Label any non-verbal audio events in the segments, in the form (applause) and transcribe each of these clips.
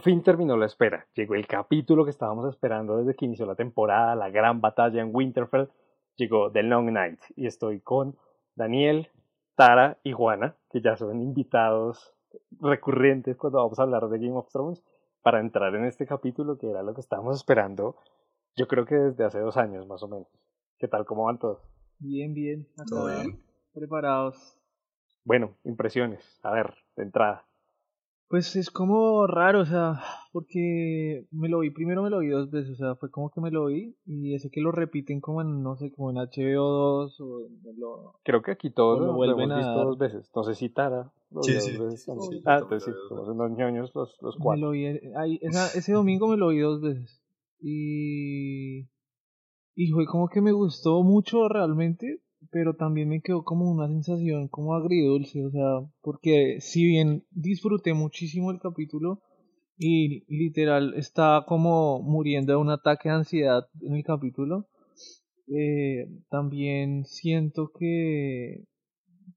por fin terminó la espera. Llegó el capítulo que estábamos esperando desde que inició la temporada, la gran batalla en Winterfell. Llegó The Long Night y estoy con Daniel, Tara y Juana, que ya son invitados recurrentes cuando vamos a hablar de Game of Thrones, para entrar en este capítulo que era lo que estábamos esperando, yo creo que desde hace dos años más o menos. ¿Qué tal? ¿Cómo van todos? Bien, bien. Preparados. Bueno, impresiones. A ver, de entrada. Pues es como raro, o sea, porque me lo vi, primero me lo vi dos veces, o sea, fue como que me lo vi y ese que lo repiten como en, no sé, como en HBO 2 o lo... Creo que aquí todos lo, vuelven a visto dos veces, no sé si Tara. Sí, sí, sí, Ah, entonces sí, somos unos ñoños los, los cuatro. Me lo vi, ahí, ese domingo me lo vi dos veces y... Y fue como que me gustó mucho realmente, pero también me quedó como una sensación como agridulce, o sea, porque si bien disfruté muchísimo el capítulo y literal estaba como muriendo de un ataque de ansiedad en el capítulo, eh, también siento que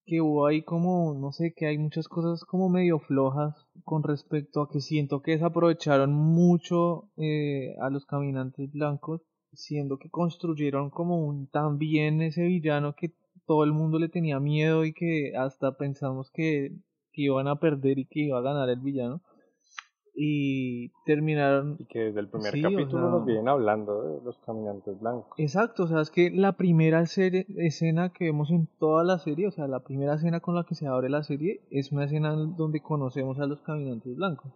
que hubo ahí como, no sé, que hay muchas cosas como medio flojas con respecto a que siento que desaprovecharon mucho eh, a los caminantes blancos siendo que construyeron como un tan bien ese villano que todo el mundo le tenía miedo y que hasta pensamos que, que iban a perder y que iba a ganar el villano. Y terminaron y que desde el primer capítulo nos vienen hablando de los caminantes blancos. Exacto o sea es que la primera serie, escena que vemos en toda la serie o sea la primera escena con la que se abre la serie es una escena donde conocemos a los caminantes blancos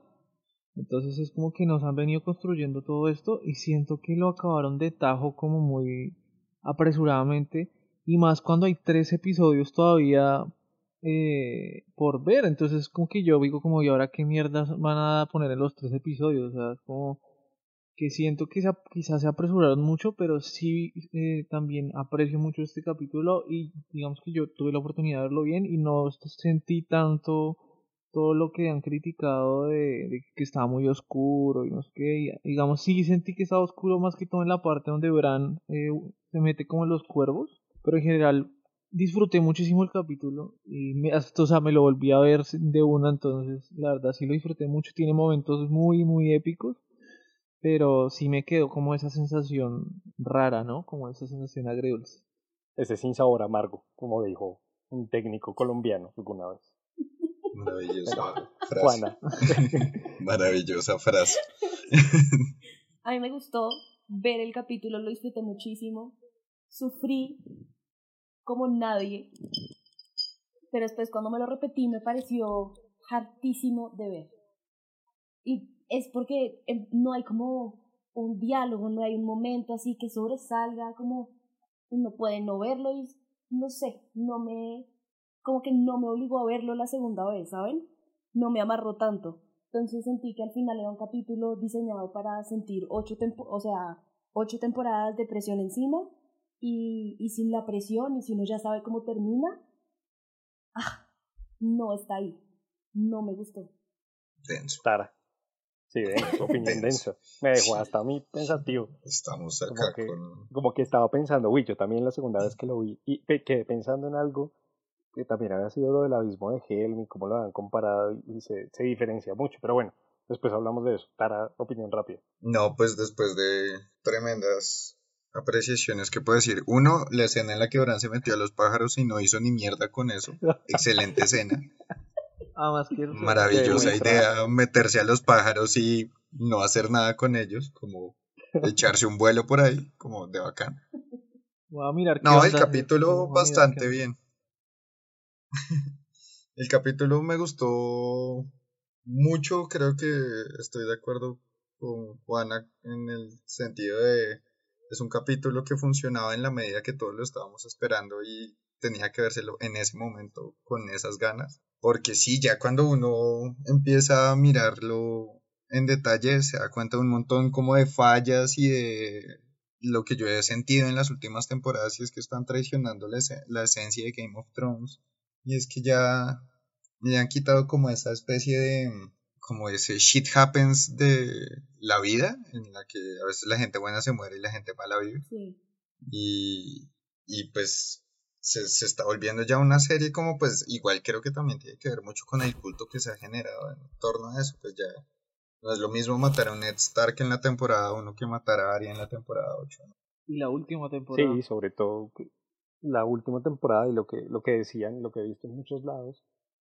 entonces es como que nos han venido construyendo todo esto y siento que lo acabaron de tajo como muy apresuradamente y más cuando hay tres episodios todavía eh, por ver. Entonces como que yo digo como y ahora qué mierdas van a poner en los tres episodios. O sea, es como que siento que quizás se apresuraron mucho, pero sí eh, también aprecio mucho este capítulo y digamos que yo tuve la oportunidad de verlo bien y no sentí tanto todo lo que han criticado de, que estaba muy oscuro y no sé qué. digamos, sí sentí que estaba oscuro más que todo en la parte donde Bran eh, se mete como en los cuervos, pero en general disfruté muchísimo el capítulo y me, hasta, o sea, me lo volví a ver de una, entonces la verdad sí lo disfruté mucho. Tiene momentos muy, muy épicos, pero sí me quedó como esa sensación rara, ¿no? Como esa sensación agridulce. Ese sin sabor amargo, como dijo un técnico colombiano alguna vez. Maravillosa frase. (laughs) Maravillosa frase. A mí me gustó ver el capítulo, lo disfruté muchísimo. Sufrí como nadie. Pero después cuando me lo repetí me pareció hartísimo de ver. Y es porque em, no hay como un diálogo, no hay un momento así que sobresalga, como uno puede no verlo y no sé, no me como que no me obligó a verlo la segunda vez, ¿saben? No me amarró tanto. Entonces sentí que al final era un capítulo diseñado para sentir ocho, o sea, ocho temporadas de presión encima y, y sin la presión y si uno ya sabe cómo termina, ah, no está ahí. No me gustó. Denso. Tara. Sí, denso, (laughs) opinión denso. Me dejó hasta a mí pensativo. Estamos acá como que, con... Como que estaba pensando, uy, yo también la segunda vez que lo vi, y quedé pensando en algo que también había sido lo del abismo de Helm y cómo lo han comparado y se, se diferencia mucho, pero bueno, después hablamos de eso. Tara, opinión rápida. No, pues después de tremendas apreciaciones que puedo decir. Uno, la escena en la que Bran se metió a los pájaros y no hizo ni mierda con eso. (laughs) Excelente escena. Ah, Maravillosa idea meterse a los pájaros y no hacer nada con ellos, como echarse un vuelo por ahí, como de bacán. Voy a mirar no, el capítulo bastante bien. (laughs) el capítulo me gustó mucho, creo que estoy de acuerdo con Juana en el sentido de es un capítulo que funcionaba en la medida que todos lo estábamos esperando y tenía que vérselo en ese momento con esas ganas. Porque sí, ya cuando uno empieza a mirarlo en detalle, se da cuenta de un montón como de fallas y de lo que yo he sentido en las últimas temporadas y es que están traicionando la, esencia de Game of Thrones. Y es que ya le han quitado como esa especie de como ese shit happens de la vida, en la que a veces la gente buena se muere y la gente mala vive. Y, y pues se, se, está volviendo ya una serie como pues igual creo que también tiene que ver mucho con el culto que se ha generado en torno a eso, pues ya No es lo mismo matar a un Ned Stark en la temporada 1 que matar a Arya en la temporada 8. Y la última temporada. Sí, sobre todo la última temporada y lo que, lo que decían, lo que he visto en muchos lados,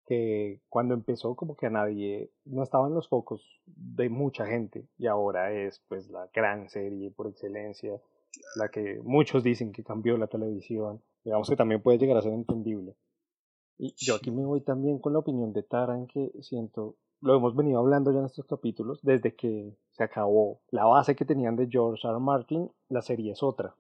que cuando empezó como que a nadie, no estaban los focos de mucha gente y ahora es pues la gran serie por excelencia, la que muchos dicen que cambió la televisión, digamos que también puede llegar a ser entendible. Y yo aquí me voy también con la opinión de Taran que siento, lo hemos venido hablando ya en estos capítulos, desde que se acabó la base que tenían de George R. R. Martin, la serie es otra.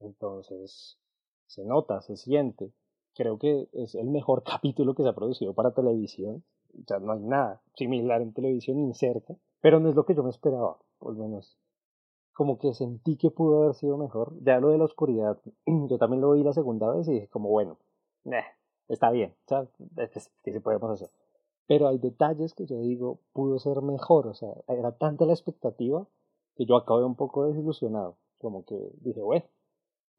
Entonces, se nota, se siente. Creo que es el mejor (laughs) capítulo que se ha producido para televisión. O sea, no hay nada similar en televisión ni cerca, pero no es lo que yo me esperaba, por lo menos. Como que sentí que pudo haber sido mejor. Ya lo de la oscuridad, (clears throat) yo también lo vi la segunda vez y dije como, bueno, está bien, o sea, ¿qué se podemos hacer? Pero hay detalles que yo digo, pudo ser mejor, o sea, era tanta la expectativa que yo acabé un poco desilusionado. Como que dije, bueno,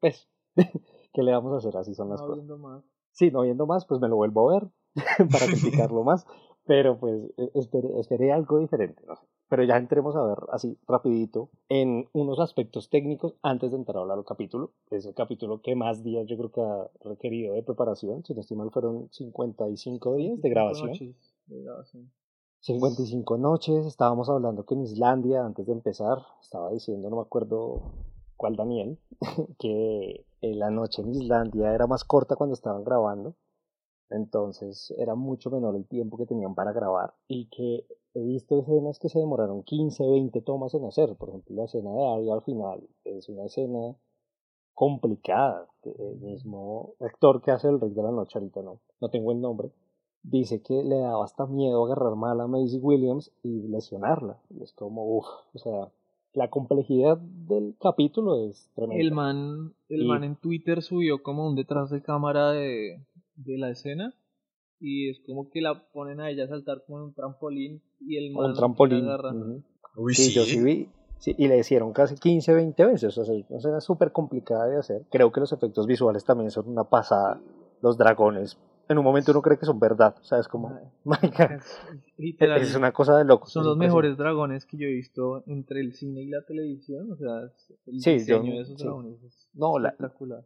pues (laughs) ¿Qué le vamos a hacer? Así son las no cosas. viendo más. Sí, no viendo más, pues me lo vuelvo a ver (laughs) para criticarlo más. Pero pues e, esperé, esperé algo diferente, no sé. Pero ya entremos a ver así rapidito en unos aspectos técnicos antes de entrar a hablar del capítulo. Es el capítulo que más días yo creo que ha requerido de preparación. Si no estoy mal, fueron 55 días de grabación. Noches de grabación. 55 noches, estábamos hablando que en Islandia, antes de empezar, estaba diciendo, no me acuerdo cuál Daniel, (laughs) que la noche en Islandia era más corta cuando estaban grabando, entonces era mucho menor el tiempo que tenían para grabar y que he visto escenas que se demoraron 15, 20 tomas en hacer, por ejemplo la escena de Arya al final es una escena complicada, el mismo actor que hace el Rey de la Noche, ahorita no, no tengo el nombre, dice que le daba hasta miedo agarrar mal a Maisie Williams y lesionarla, y es como, uff, o sea, la complejidad del capítulo es tremenda. El man, el Y- man en Twitter subió como un detrás de cámara de, de la escena y es como que la ponen a ella a saltar como en un trampolín y el man un trampolín. la agarra. ujú. Uy, Sí, sí. yo sí vi. Sí, y le hicieron casi 15, 20 veces. O sea, es una escena súper complicada de hacer. Creo que los efectos visuales también son una pasada. Los dragones, en un momento uno cree que son verdad. O sea, es como, Ay, my God, es- una cosa de locos. son los mejores dragones que yo he visto entre el cine y la televisión. O sea, es- el Sí, yo- diseño de esos sí. dragones es No, la- espectacular.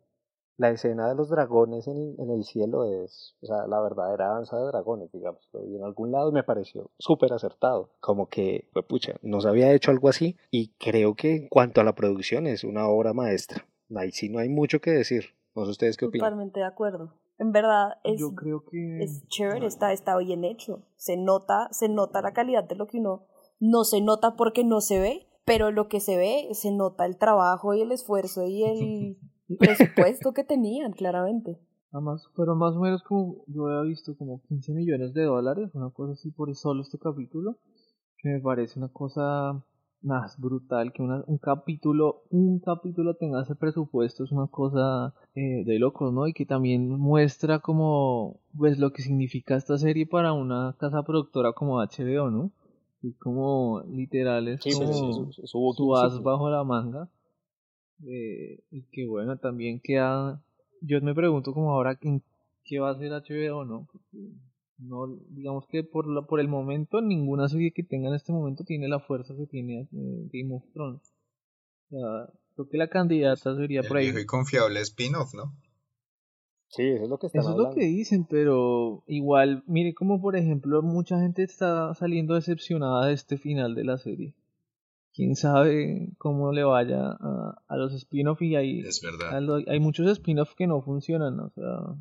La escena de los dragones en, en el cielo es, o sea, la verdadera danza de dragones, digamos. Lo vi en algún lado y me pareció súper acertado. Como que, pues, pucha, no se había hecho algo así y creo que en cuanto a la producción es una obra maestra. Ahí sí no hay mucho que decir. No sé ustedes qué opinan. Totalmente de acuerdo. En verdad es, Yo creo que... es chévere, está, está bien hecho. Se nota, se nota la calidad de lo que uno no se nota porque no se ve, pero lo que se ve se nota el trabajo y el esfuerzo y el (laughs) presupuesto que tenían, claramente. Además, fueron más o menos como, yo había visto como 15 millones de dólares, una cosa así por solo este capítulo, que me parece una cosa más brutal, que una- un capítulo, un capítulo tenga ese presupuesto, es una cosa eh, de locos, ¿no? Y que también muestra como, pues lo que significa esta serie para una casa productora como HBO, ¿no? Y como literal es Sí, pues, como eso- eso- eso hubo su 15 as bajo la manga. Eh, y que bueno, también queda. Yo me pregunto como ahora en qué va a hacer HBO, ¿no? Porque no, digamos que por la, por el momento ninguna serie que tenga en este momento tiene la fuerza que tiene eh, Game of Thrones. O sea, creo que la candidata sería El por ahí. viejo y confiable spin-off, ¿no? Sí, eso es lo que están Eso es lo que dicen, pero igual, mire como por ejemplo mucha gente está saliendo decepcionada de este final de la serie. Quién sabe cómo le vaya a, a los spin-off y hay, Es a verdad. lo- hay muchos spin-off que no funcionan, o sea,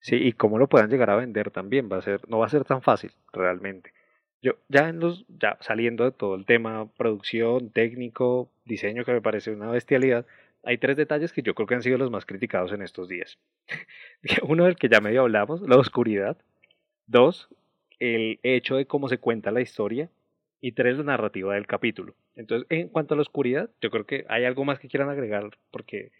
Sí, y cómo lo puedan llegar a vender también va a ser, no va a ser tan fácil realmente. Yo ya en los, ya saliendo de todo el tema producción, técnico, diseño que me parece una bestialidad, hay tres detalles que yo creo que han sido los más criticados en estos días. (laughs) Uno del que ya medio hablamos, la oscuridad. Dos, el hecho de cómo se cuenta la historia. Y tres, la narrativa del capítulo. Entonces, en cuanto a la oscuridad, yo creo que hay algo más que quieran agregar porque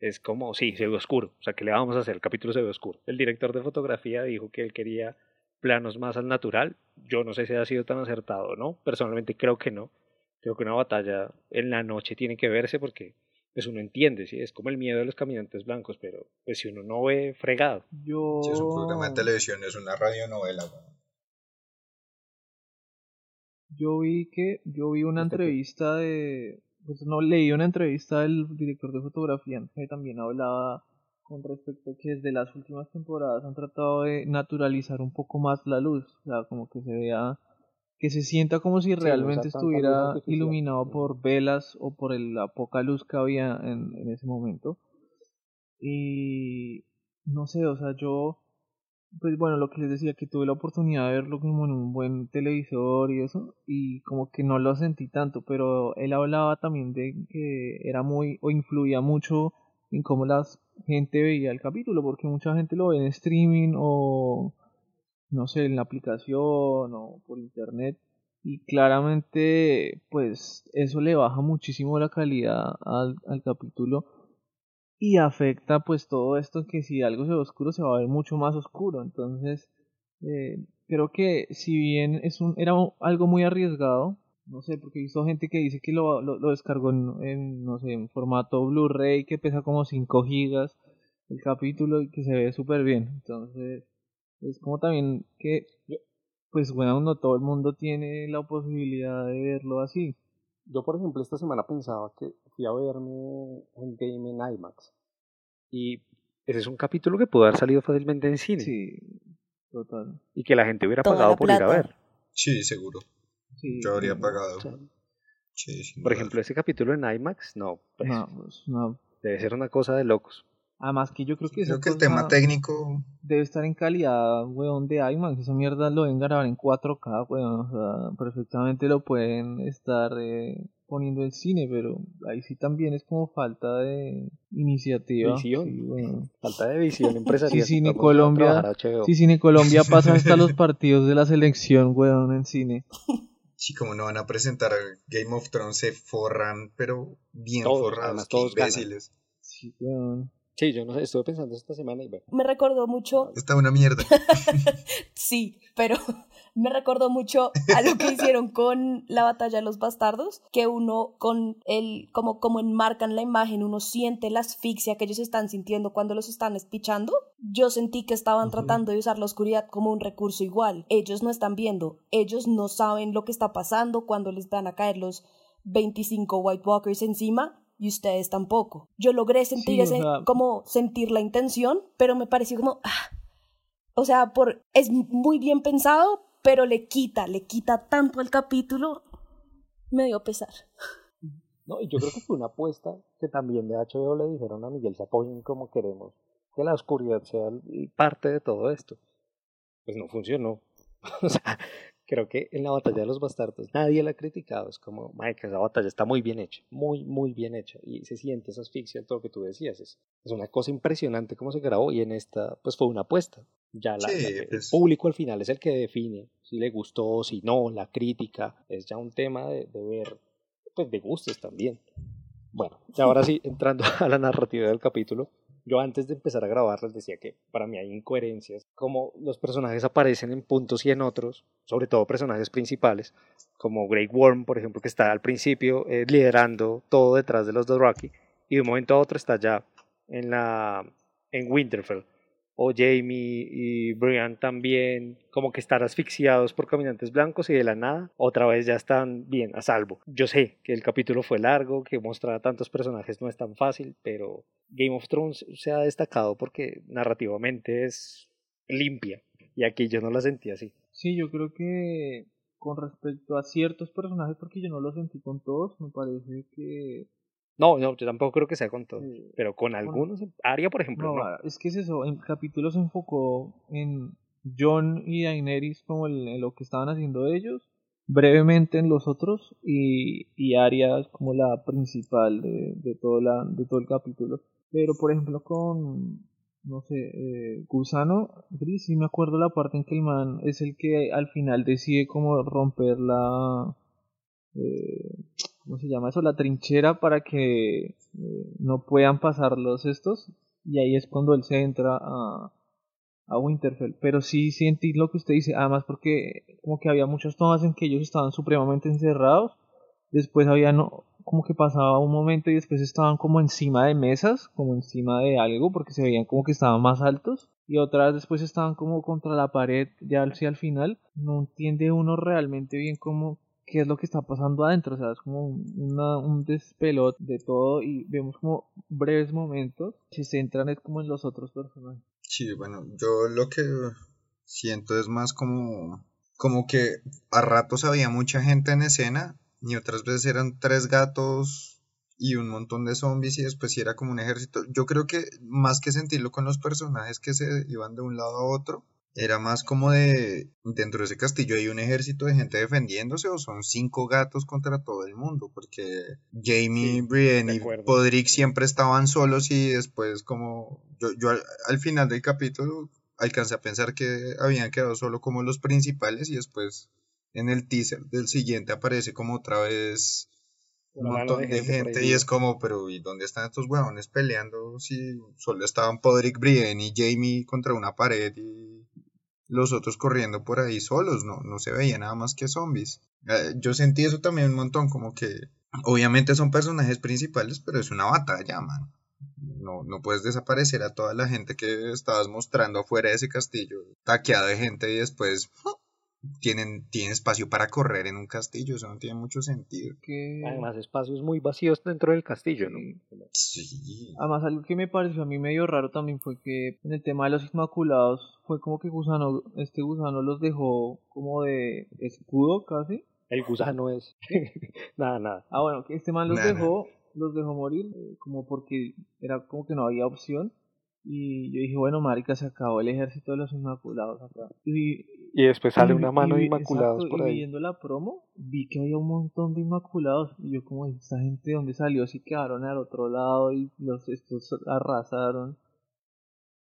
es como, sí, se ve oscuro. O sea, ¿qué le vamos a hacer? El capítulo se ve oscuro. El director de fotografía dijo que él quería planos más al natural. Yo no sé si ha sido tan acertado o no. Personalmente creo que no. Creo que una batalla en la noche tiene que verse porque pues uno entiende, ¿sí? Es como el miedo de los caminantes blancos, pero pues si uno no ve fregado. yo... Si es un programa de televisión, es una radionovela. Yo vi que, yo vi una entrevista de, pues no, leí una entrevista del director de fotografía que también hablaba con respecto a que desde las últimas temporadas han tratado de naturalizar un poco más la luz, o sea, como que se vea, que se sienta como si realmente estuviera iluminado Sí. por velas o por el- la poca luz que había en, en ese momento. Y no sé, o sea, yo, pues bueno, lo que les decía, que tuve la oportunidad de verlo como en un buen televisor y eso, y como que no lo sentí tanto, pero él hablaba también de que era muy, o influía mucho en cómo la gente veía el capítulo, porque mucha gente lo ve en streaming o, no sé, en la aplicación o por internet, y claramente, pues eso le baja muchísimo la calidad al, al capítulo y afecta pues todo esto que si algo se ve oscuro se va a ver mucho más oscuro. Entonces eh, creo que si bien es un era algo muy arriesgado no sé porque he visto gente que dice que lo, lo, lo descargó en, en, no sé en formato Blu-ray que pesa como 5 gigas el capítulo y que se ve súper bien. Entonces es como también que pues bueno no todo el mundo tiene la posibilidad de verlo así. Yo, por ejemplo, esta semana pensaba que fui a verme un game en IMAX. Y ese es un capítulo que pudo haber salido fácilmente en cine. sí total Y que la gente hubiera Toda pagado por ir a ver. Sí, seguro. sí Yo habría pagado. Sí, sin por ejemplo, ese capítulo en IMAX, no. pues, no, pues, no Debe ser una cosa de locos. Además que yo creo que Creo que el tema técnico, debe estar en calidad, weón, de IMAX. Esa mierda lo deben grabar en 4K, weón. O sea, perfectamente lo pueden estar eh, poniendo en cine, pero ahí sí también es como falta de iniciativa. Visión. Sí. Falta de visión (laughs) empresarial. Sí, Cine Colombia-. Sí, Cine Colombia pasa hasta los partidos de la selección, weón, en cine. sí, como no van a presentar Game of Thrones, se forran, pero bien Todos, forrados, además qué todos ganan. imbéciles. Sí, weón. Sí, yo no sé, estuve pensando esta semana y bueno. Me recordó mucho, Está una mierda. (laughs) sí, pero me recordó mucho a lo que (laughs) hicieron con la batalla de los bastardos, que uno con el, como, como enmarcan la imagen, uno siente la asfixia que ellos están sintiendo cuando los están espichando. Yo sentí que estaban tratando de usar la oscuridad como un recurso igual. Ellos no están viendo, ellos no saben lo que está pasando cuando les van a caer los 25 White Walkers encima. Y ustedes tampoco. Yo logré sentir Sí, o ese, sea- como sentir la intención, pero me pareció como, ah, o sea, por, es muy bien pensado, pero le quita, le quita tanto al capítulo. Me dio pesar. No, y yo creo que fue una apuesta que también de HBO le dijeron a Miguel se apoyen como queremos que la oscuridad sea parte de todo esto. Pues no funcionó. (laughs) o sea, creo que en la batalla de los bastardos nadie la ha criticado. Es como, Mike, esa batalla está muy bien hecha, muy, muy bien hecha. Y se siente esa asfixia, todo lo que tú decías. Es, es una cosa impresionante cómo se grabó y en esta, pues fue una apuesta. Ya la, Sí, la- el pues. público al final es el que define si le gustó, si no, la crítica. Es ya un tema de, de ver, pues de gustos también. Bueno, y ahora sí, entrando (laughs) a la narrativa del capítulo, yo antes de empezar a grabar les decía que para mí hay incoherencias, como los personajes aparecen en puntos y en otros, sobre todo personajes principales, como Grey Worm, por ejemplo, que está al principio eh, liderando todo detrás de los Dothraki, y de un momento a otro está ya en la en Winterfell. O Jamie y Brian también, como que están asfixiados por caminantes blancos y de la nada, otra vez ya están bien, a salvo. Yo sé que el capítulo fue largo, que mostrar a tantos personajes no es tan fácil, pero Game of Thrones se ha destacado porque narrativamente es limpia. Y aquí yo no la sentí así. Sí, yo creo que con respecto a ciertos personajes, porque yo no lo sentí con todos, me parece que... No, no, yo tampoco creo que sea con todos. eh, Pero con algunos, Aria, por ejemplo, no, no. es que es eso, el capítulo se enfocó en John y Daenerys como el- en lo que estaban haciendo ellos, brevemente en los otros, y, y Arya es como la principal de, de, todo la, de todo el capítulo. Pero por ejemplo con, no sé, eh, Gusano Gris, sí me acuerdo la parte en que el man es el que al final decide como romper la... eh, ¿Cómo se llama eso? La trinchera para que eh, no puedan pasar los estos. Y ahí es cuando él se entra a, a Winterfell. Pero sí sentí lo que usted dice, además porque como que había muchas tomas en que ellos estaban supremamente encerrados. Después había no, como que pasaba un momento y después estaban como encima de mesas, como encima de algo, porque se veían como que estaban más altos. Y otras después estaban como contra la pared, ya hacia el final. No entiende uno realmente bien cómo qué es lo que está pasando adentro, o sea, es como un despelot de todo y vemos como breves momentos se centran es como en los otros personajes. Sí, bueno, yo lo que siento es más como, como que a ratos había mucha gente en escena y otras veces eran tres gatos y un montón de zombies y después sí era como un ejército. Yo creo que más que sentirlo con los personajes que se iban de un lado a otro, era más como de dentro de ese castillo hay un ejército de gente defendiéndose o son cinco gatos contra todo el mundo porque Jamie, Brienne y Podrick siempre estaban solos y después como yo, yo al, al, final del capítulo alcancé a pensar que habían quedado solo como los principales y después en el teaser del siguiente aparece como otra vez un montón de, gente, y es como, pero ¿y dónde están estos huevones peleando si solo estaban Podrick, Brienne y Jamie contra una pared y los otros corriendo por ahí solos, no, no se veía nada más que zombies. Eh, yo sentí eso también un montón, como que obviamente son personajes principales, pero es una batalla, man. No, no puedes desaparecer a toda la gente que estabas mostrando afuera de ese castillo, taqueado de gente y después tienen, tienen espacio para correr en un castillo, eso no tiene mucho sentido. Que... Además, espacios muy vacíos dentro del castillo, ¿no? Sí. Además, algo que me pareció a mí medio raro también fue que en el tema de los Inmaculados fue como que gusano, este gusano los dejó como de escudo casi. El gusano es. (laughs) nada, nada. Ah, bueno, que este man los dejó, los dejó morir, eh, como porque era como que no había opción. Y yo dije, bueno, marica, se acabó el ejército de los Inmaculados acá. Y y después sale una mano de Inmaculados por ahí. Y viendo la promo, vi que había un montón de Inmaculados. Y yo, como, ¿esta gente de dónde salió? Si quedaron al otro lado y los estos arrasaron.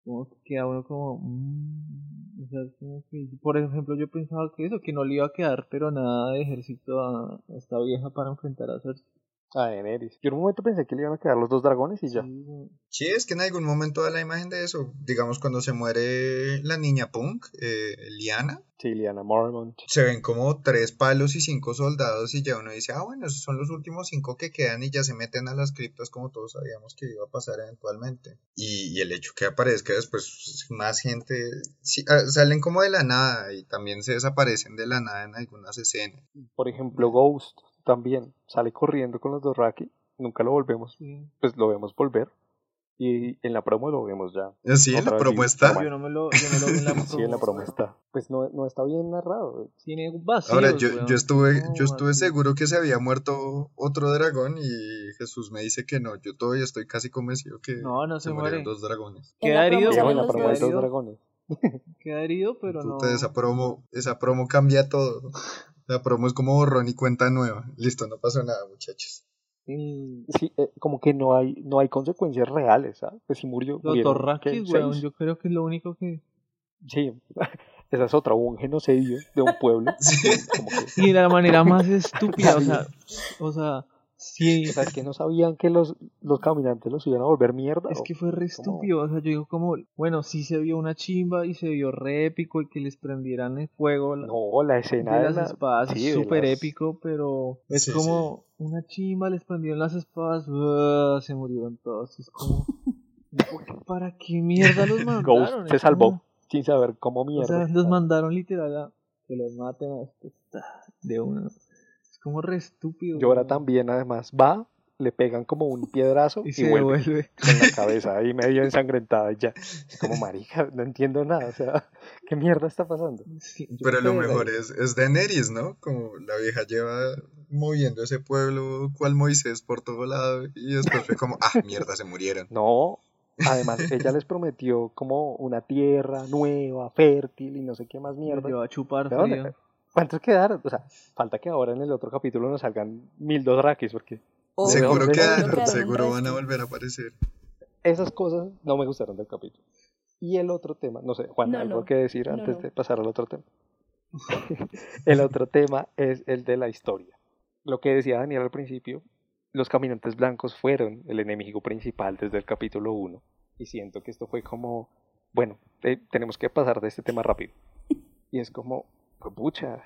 Como que queda uno como. Mmm, o sea, como que, por ejemplo, yo pensaba que eso, que no le iba a quedar, pero nada de ejército a, esta vieja para enfrentar a Cersei a Daenerys. Yo en un momento pensé que le iban a quedar los dos dragones y ya. Sí, es que en algún momento da la imagen de eso. Digamos, cuando se muere la niña Punk, eh, Liana. Sí, Liana Mormont. Se ven como tres palos y cinco soldados y ya uno dice, ah, bueno, esos son los últimos cinco que quedan y ya se meten a las criptas como todos sabíamos que iba a pasar eventualmente. Y, el hecho que aparezca después más gente, ah, salen como de la nada y también se desaparecen de la nada en algunas escenas. Por ejemplo, Ghost también sale corriendo con los dos Raki, nunca lo volvemos, pues lo vemos volver. Y en la promo lo vemos ya. Eh, sí, en la promo está. Yo no me lo, yo no lo en la promo. (laughs) sí, en la promo está. Pues no, no está bien narrado. Tiene vacíos, Ahora, yo, yo estuve, yo estuve seguro que se había muerto otro dragón y Jesús me dice que no. Yo todavía estoy casi convencido que no, no se, se muere. dos dragones. Queda herido. En la promo dos dragones. (laughs) Queda herido, pero no. Esa promo, esa promo cambia todo. La promo es como borrón y cuenta nueva. Listo, no pasó nada, muchachos. Sí, eh, como que no hay no hay consecuencias reales, ¿sabes? Pues si murió. Los Torraquis, weón, yo creo que es lo único que. Sí, (laughs) esa es otra, hubo un genocidio de un pueblo. (laughs) sí. como que... Y de la manera más estúpida, o sea, o sea, Sí. O sea, que no sabían que los, los caminantes los iban a volver mierda. Es que fue re estúpido. O sea, yo digo como, bueno, sí se vio una chimba y se vio re épico y que les prendieran el fuego. no, la escena de, las espadas es súper épico, pero es como una chimba, les prendieron las espadas, se murieron todos. Es como, ¿para qué mierda los (laughs) mandaron? Ghost se salvó sin saber cómo mierda. O sea, los mandaron literal a que los maten a estos de uno como re estúpido. Llora también, además. Va, le pegan como un piedrazo y, se vuelve, con la cabeza ahí medio ensangrentada ya. Es como marica, no entiendo nada, o sea, ¿qué mierda está pasando? Pero lo mejor es, es Daenerys, ¿no? Como la vieja lleva moviendo ese pueblo cual Moisés por todo lado y después fue como, ah, mierda, se murieron. No, además ella les prometió como una tierra nueva, fértil y no sé qué más mierda. a chupar ¿Cuántos quedaron? O sea, falta que ahora en el otro capítulo nos salgan mil dos rakis, porque... seguro quedaron, seguro van a volver a aparecer. Esas cosas no me gustaron del capítulo. Y el otro tema, no sé, Juan, ¿algo que decir antes de pasar al otro tema? (laughs) el otro tema es el de la historia. Lo que decía Daniel al principio, los caminantes blancos fueron el enemigo principal desde el capítulo 1. Y siento que esto fue como, bueno, eh, tenemos que pasar de este tema rápido. Y es como, pucha,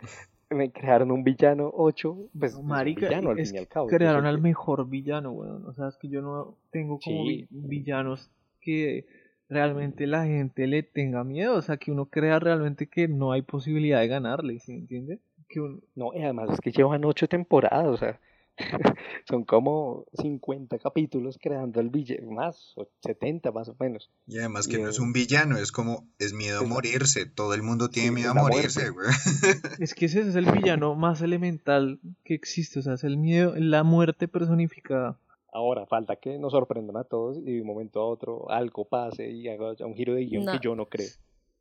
me crearon un villano 8, pues, Marica, villano al fin y al cabo. Crearon al mejor villano, weón. O sea, es que yo no tengo como villanos que realmente la gente le tenga miedo, o sea, que uno crea realmente que no hay posibilidad de ganarle, ¿sí entiende? que un- No, y además es que llevan ocho temporadas, o sea, (laughs) son como 50 capítulos creando el villano, más, o 70 más o menos. Y además que Y, no es eh, un villano, es como, es miedo a es morirse. Todo el mundo tiene Sí, miedo a morirse, güey. (laughs) Es que ese es el villano más elemental que existe, o sea, es el miedo, la muerte personificada. Ahora, falta que nos sorprendan a todos y de un momento a otro algo pase y haga un giro de guion No. que yo no creo.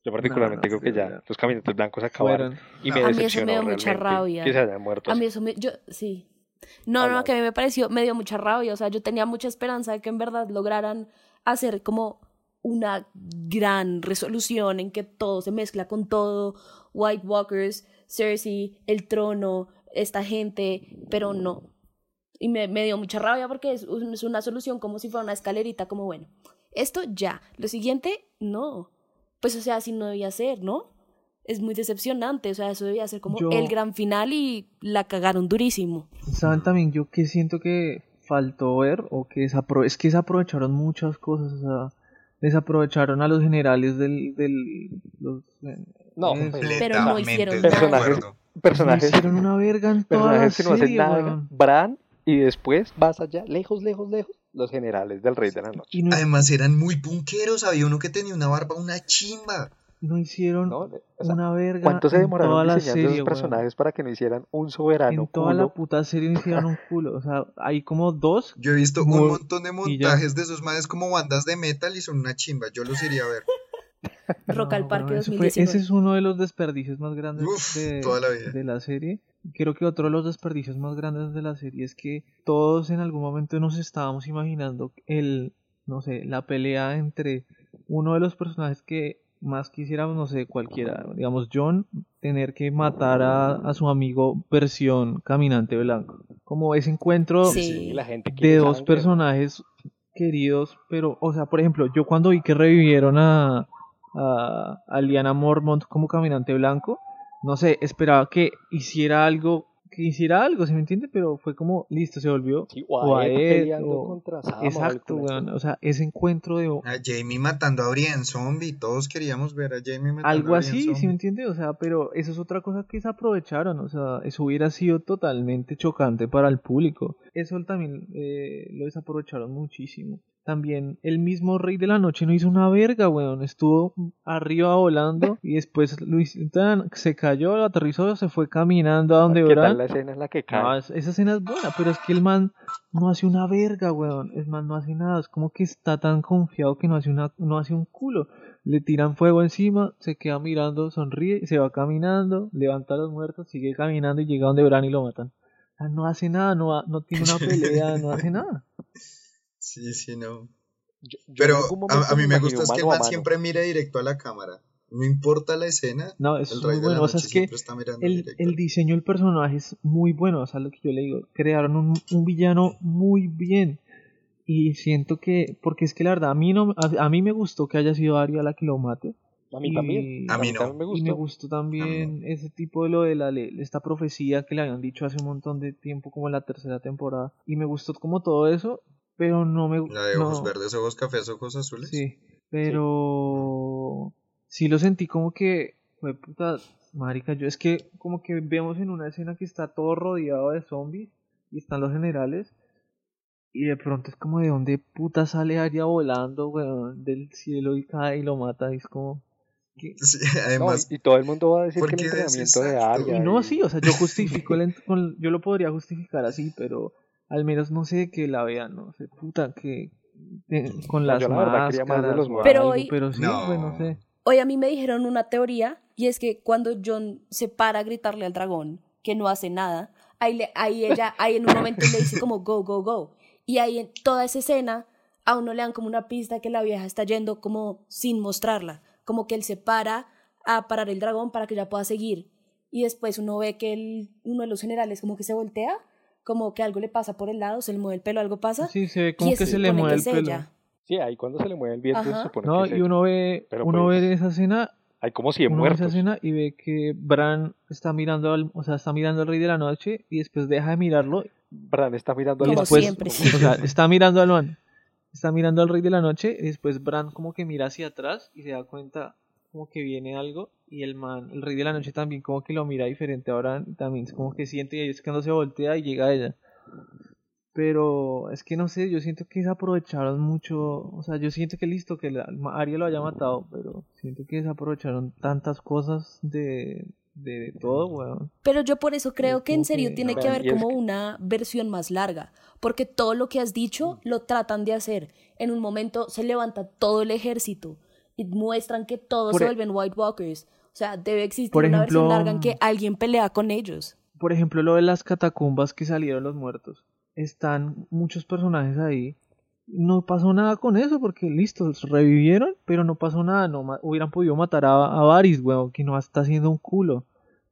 Yo particularmente no creo que ya los caminantes blancos acabaron y No. me A mí eso me decepcionó dio mucha realmente rabia. que se hayan muerto A mí eso me, yo, sí. No, no, que a mí me pareció, me dio mucha rabia, o sea, yo tenía mucha esperanza de que en verdad lograran hacer como una gran resolución en que todo se mezcla con todo, White Walkers, Cersei, el trono, esta gente, pero no. Y me, me dio mucha rabia porque es, es una solución como si fuera una escalerita, como bueno, esto ya, lo siguiente, no. Pues o sea, así no debía ser, ¿no? Es muy decepcionante, o sea, eso debía ser como Yo- el gran final y la cagaron durísimo. ¿Saben también yo que siento que faltó ver o que desapro- es que desaprovecharon muchas cosas, o sea, desaprovecharon a los generales del, del los, eh, No, pues, Pero no Completamente hicieron de nada. Personajes, personajes, hicieron una verga en toda la personajes que no hacen serie, nada. Bran y después vas allá, lejos, lejos, lejos, los generales del Rey de la Noche. No, Además eran muy punqueros, había uno que tenía una barba, una chimba. No hicieron ¿no? O sea, una verga ¿Cuánto se en demoraron toda la diseñando serie, esos weón. personajes para que no hicieran un soberano En toda la puta serie no hicieron un culo, o sea, hay como dos Yo he visto un montón de montajes de esos manes como bandas de metal y son una chimba. Yo los iría a ver. (laughs) Rock al No, Parque fue- 2019. ese es uno de los desperdicios más grandes Uf, de, toda la vida. de la serie. Creo que otro de los desperdicios más grandes de la serie es que todos en algún momento nos estábamos imaginando el, no sé, la pelea entre uno de los personajes que más quisiéramos, no sé, cualquiera, digamos John, tener que matar a, a su amigo versión caminante blanco. Como ese encuentro Sí. Y la gente de dos sangre. personajes queridos, pero, o sea, por ejemplo, yo cuando vi que revivieron a, a, a Liana Mormont como caminante blanco, no sé, esperaba que hiciera algo, que hiciera algo, ¿se me entiende? Pero fue como, listo, se volvió. Sí, o- contra Exacto, weón, o sea, ese encuentro de A Jamie matando a Brienne Zombie, todos queríamos ver a Jamie matando algo a así, ¿sí Zombie. me entiende? O sea, pero eso es otra cosa que se aprovecharon, o sea, eso hubiera sido totalmente chocante para el público. Eso también eh, lo desaprovecharon muchísimo. También el mismo Rey de la Noche no hizo una verga, weón. Estuvo arriba volando y después lo tan- se cayó, aterrizó, se fue caminando a donde ¿Qué tal la escena en la que cae? No, es- esa escena es buena, pero es que el man no hace una verga, weón. El man no hace nada. Es como que está tan confiado que no hace, una, no hace un culo. Le tiran fuego encima, se queda mirando, sonríe, se va caminando, levanta a los muertos, sigue caminando y llega donde Bran y lo matan. No hace nada, no, no tiene una pelea, no hace (laughs) nada. Sí, sí, no. Yo- yo en Pero a, mí me gusta es que el man siempre mira directo a la cámara. No importa la escena, No, el es rey muy de la bueno. O sea, noche es que siempre está mirando el, el diseño del personaje es muy bueno, o sea, lo que yo le digo, crearon un, un villano muy bien y siento que, porque es que la verdad, a mí, no, a, a mí me gustó que haya sido Arya la que lo mate A mí y- también. A mí no. también me y gustó. me gustó también ese tipo de lo de la esta profecía que le habían dicho hace un montón de tiempo como en la tercera temporada y me gustó como todo eso, pero no me La de ojos no, verdes, ojos cafés, ojos azules. Sí, pero sí lo sentí como que, fue puta, marica, yo es que como que vemos en una escena que está todo rodeado de zombies y están los generales y de pronto es como de dónde puta sale Arya volando, weón, del cielo y cae y lo mata y es como... (laughs) Sí, además, y, y todo el mundo va a decir que el entrenamiento de. Arya Y no y- así, o sea, yo justifico, el ent- con- yo lo podría justificar así, pero al menos no sé que la vean, no sé, puta, que eh, con las yo la verdad quería más de máscaras los. Pero algo, hoy- pero sí, No. bueno, no sé. Hoy a mí me dijeron una teoría y es que cuando John se para a gritarle al dragón que no hace nada, ahí, le- ahí ella, ahí en un momento le dice como go, go, go. Y ahí en toda esa escena a uno le dan como una pista que la vieja está yendo como sin mostrarla, como que él se para a parar el dragón para que ella pueda seguir. Y después uno ve que el, uno de los generales como que se voltea, como que algo le pasa por el lado, se le mueve el pelo, algo pasa. Sí, se ve como que se se le mueve el pelo. ella. Sí, ahí cuando se le mueve el viento se Ajá. supone No, que y uno ve, Pero uno pues- ve esa escena, Hay como 100 uno ve esa muertos. escena y ve que Bran está mirando al, o sea, está mirando al rey de la noche y después deja de mirarlo Bran está mirando al Como después, siempre, o sea, está mirando al man, está mirando al rey de la noche y después Bran como que mira hacia atrás y se da cuenta como que viene algo y el man, el rey de la noche también como que lo mira diferente ahora, también es como que siente y es cuando se voltea y llega a ella. Pero es que no sé, yo siento que desaprovecharon mucho, o sea, yo siento que listo, que la, Arya lo haya matado, pero siento que desaprovecharon tantas cosas de, de, todo, weón. Pero yo por eso creo que en serio tiene que haber como una versión más larga, porque todo lo que has dicho lo tratan de hacer. En un momento se levanta todo el ejército muestran que todos se e vuelven White Walkers. O sea, debe existir una versión larga en que alguien pelea con ellos. Por ejemplo, lo de las catacumbas que salieron los muertos están muchos personajes ahí. No pasó nada con eso porque listo, revivieron, pero no pasó nada. No hubieran podido matar a, a Varys, weón, que no está haciendo un culo.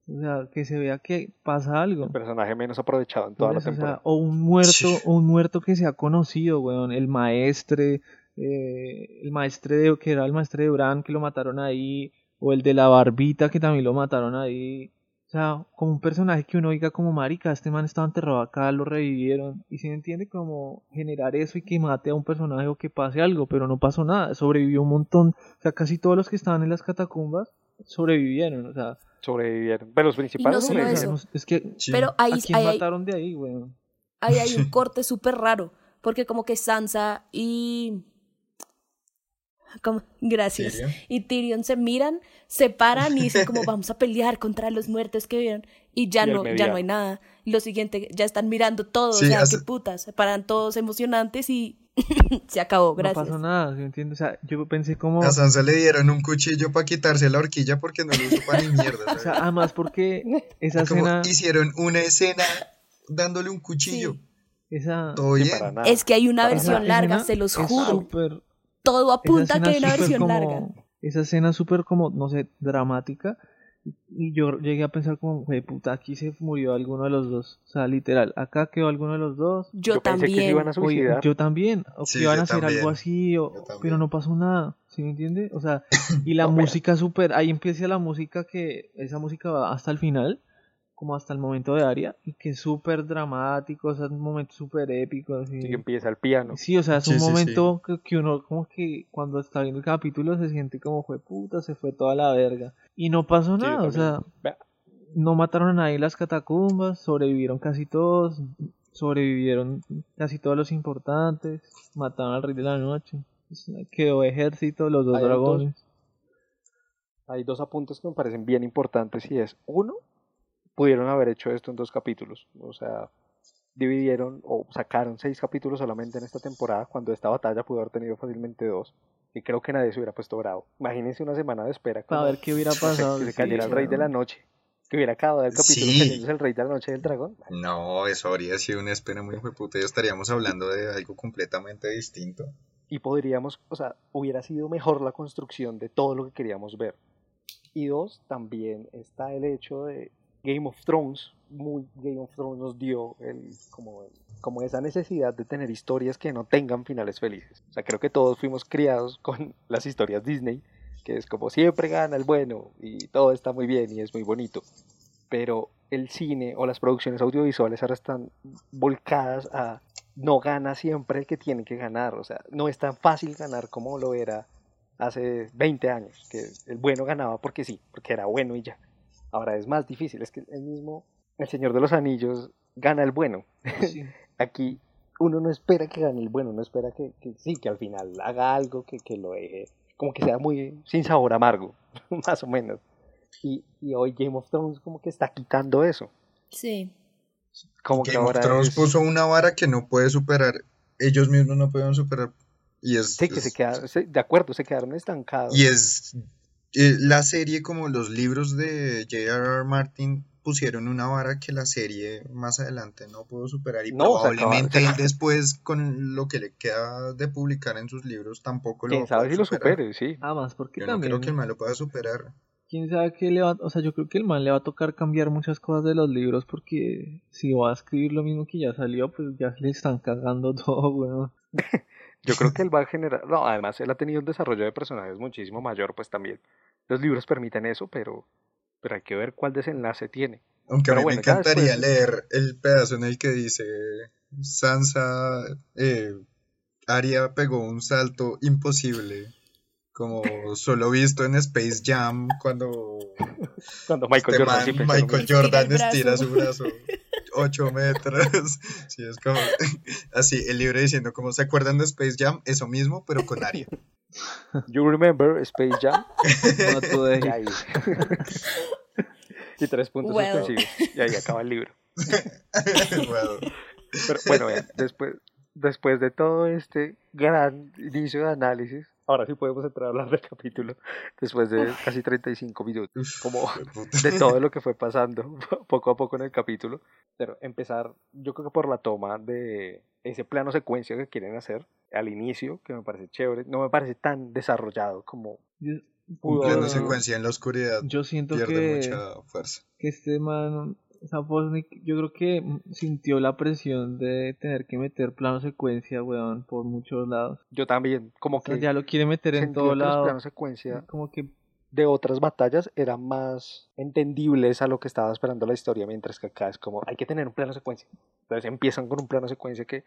O sea, que se vea que pasa algo. El personaje menos aprovechado en toda la temporada. O, un muerto, o un muerto que se ha conocido, weón. El maestre, eh, el maestre de, que era el maestre de Bran, que lo mataron ahí. O el de la barbita, que también lo mataron ahí. O sea, como un personaje que uno diga como marica, este man estaba enterrado acá, lo revivieron. Y se entiende como generar eso y que mate a un personaje o que pase algo, pero no pasó nada. Sobrevivió un montón. O sea, casi todos los que estaban en las catacumbas sobrevivieron. O sea, sobrevivieron. Pero los principales no Es que, pero ahí, ¿a mataron de ahí, güey? Ahí hay un (laughs) corte súper raro. Porque como que Sansa y gracias. Y Tyrion se miran, se paran y dicen como (laughs) vamos a pelear contra los muertos que vieron y ya no ya no hay nada. Lo siguiente ya están mirando todo, o sea, qué putas, se paran todos emocionantes y (laughs) se acabó, gracias. No pasó nada, ¿sí entiendes? O sea, yo pensé como a Sansa le dieron un cuchillo para quitarse la horquilla porque no le hizo para ni mierda. O sea, además porque (laughs) esa escena hicieron una escena dándole un cuchillo. Esa... Todo bien. Es que hay una versión larga, se los juro todo apunta a que hay una versión larga. Esa escena súper como, no sé, dramática. Y yo llegué a pensar como, güey, puta, aquí se murió alguno de los dos. O sea, literal, acá quedó alguno de los dos. Yo, también. yo también. O que iban a hacer algo así, o, pero no pasó nada. ¿Sí me entiende? O sea, y la (laughs) música súper, ahí empieza la música que, esa música va hasta el final como hasta el momento de Aria y que es súper dramático, o sea, es un momento súper épico. Así. que empieza el piano. Sí, o sea, es un momento Que, uno como que cuando está viendo el capítulo se siente como fue puta, se fue toda la verga. Y no pasó nada, o sea, no mataron a nadie en las catacumbas, sobrevivieron casi todos, sobrevivieron casi todos los importantes, mataron al rey de la noche, quedó ejército, los dos dragones. hay dos apuntes que me parecen bien importantes y es, uno, pudieron haber hecho esto en dos capítulos. O sea, dividieron o sacaron seis capítulos solamente en esta temporada, cuando esta batalla pudo haber tenido fácilmente dos. Y creo que nadie se hubiera puesto bravo. Imagínense una semana de espera. Para ver qué hubiera (laughs) pasado. Que se cayera el rey de la noche. Que hubiera acabado el capítulo sí. el rey de la noche del dragón. No, eso habría sido una espera muy puta. Ya estaríamos hablando de algo completamente distinto. Y podríamos, o sea, hubiera sido mejor la construcción de todo lo que queríamos ver. Y dos, también está el hecho de Game of Thrones, muy Game of Thrones nos dio el, como, como esa necesidad de tener historias que no tengan finales felices. O sea, creo que todos fuimos criados con (laughs) las historias Disney, que es como siempre gana el bueno y todo está muy bien y es muy bonito. Pero el cine o las producciones audiovisuales ahora están volcadas a no gana siempre el que tiene que ganar. O sea, no es tan fácil ganar como lo era hace 20 años, que el bueno ganaba porque sí, porque era bueno y ya. Ahora es más difícil, es que el mismo, el Señor de los Anillos gana el bueno. (laughs) Aquí uno no espera que gane el bueno, no espera que, sí, que al final haga algo que, que lo deje, como que sea muy sin sabor amargo, (laughs) más o menos. Y, y, hoy Game of Thrones como que está quitando eso. Sí. Como Game of Thrones puso una vara que no puede superar, ellos mismos no pueden superar. Y es, sí, que se quedaron, de acuerdo, se quedaron estancados. Y es eh, la serie, como los libros de J.R.R. Martin, pusieron una vara que la serie más adelante no pudo superar y probablemente él después con lo que le queda de publicar en sus libros tampoco lo ¿Quién sabe si lo supere, sí. Ah, más porque yo también... No creo que el mal lo pueda superar. Quién sabe qué le va, o sea, yo creo que el mal le va a tocar cambiar muchas cosas de los libros porque si va a escribir lo mismo que ya salió, pues ya le están cagando (laughs) todo, weón. (laughs) Yo creo que él va a generar, no, además él ha tenido un desarrollo de personajes muchísimo mayor, pues también. Los libros permiten eso, pero, pero hay que ver cuál desenlace tiene. Aunque a mí me encantaría leer el pedazo en el que dice Sansa, eh, Aria pegó un salto imposible como solo visto en Space Jam cuando, (laughs) cuando Michael este Jordan, man, Michael Jordan brazo. estira su brazo (laughs) 8 metros. (laughs) Sí, es como (laughs) así, el libro diciendo como se acuerdan de Space Jam, eso mismo, pero con Aria. You remember Space Jam? No, tú de- Y ahí. y tres puntos Well. suspensivos. Y ahí acaba el libro. (laughs) Bueno, Pero bueno, vean, después, después de todo este gran inicio de análisis, ahora sí podemos entrar a hablar del capítulo después de casi 35 minutos, como de todo lo que fue (laughs) pasando (laughs) poco a poco en el capítulo. Pero empezar, yo creo que por la toma de ese plano secuencia que quieren hacer al inicio, que me parece chévere, no me parece tan desarrollado como Un plano secuencia en la oscuridad yo siento pierde que, mucha fuerza. que este man, Saposnik, yo creo que mm, sintió la presión de tener que meter plano secuencia, weón, por muchos lados. Yo también, como O sea, que ya lo quiere meter en todo lado. planos secuencia Como que de otras batallas eran más entendibles a lo que estaba esperando la historia, mientras que acá es como, hay que tener un plano secuencia. Entonces empiezan con un plano secuencia que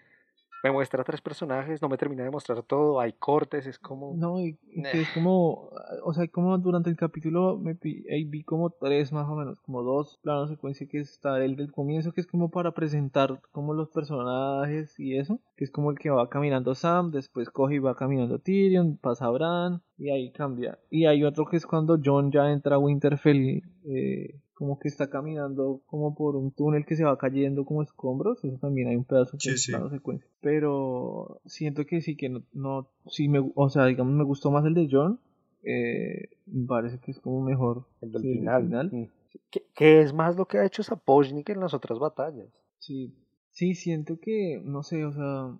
me muestra tres personajes, no me termina de mostrar todo, hay cortes, es como... No, y, que es como, o sea, como durante el capítulo me vi como tres más o menos, como dos planos secuencia que está el del comienzo, que es como para presentar como los personajes y eso, que es como el que va caminando Sam, después coge y va caminando Tyrion, pasa Bran y ahí cambia. Y hay otro que es cuando John ya entra a Winterfell, eh, como que está caminando como por un túnel que se va cayendo como escombros, eso también hay un pedazo que Sí, es sí. plano secuencia. Pero siento que sí que no, no sí me, o sea, digamos me gustó más el de John, eh, me parece que es como mejor El del sí, el final. final. Mm. Que, que es más lo que ha hecho Sapojnik en las otras batallas. Sí, sí, siento que, no sé, o sea,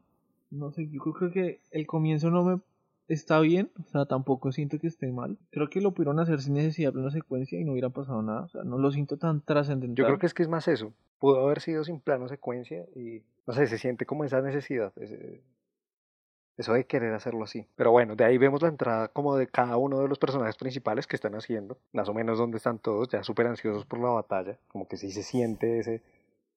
no sé, yo creo que el comienzo no me está bien, o sea, tampoco siento que esté mal. Creo que lo pudieron hacer sin necesidad de una secuencia y no hubiera pasado nada, o sea, no lo siento tan trascendental. Yo creo que es que es más eso. Pudo haber sido sin plano secuencia y, no sé, se siente como esa necesidad. ese- eso de querer hacerlo así. Pero bueno, de ahí vemos la entrada como de cada uno de los personajes principales que están haciendo, más o menos donde están todos, ya súper ansiosos por la batalla, como que sí se siente ese,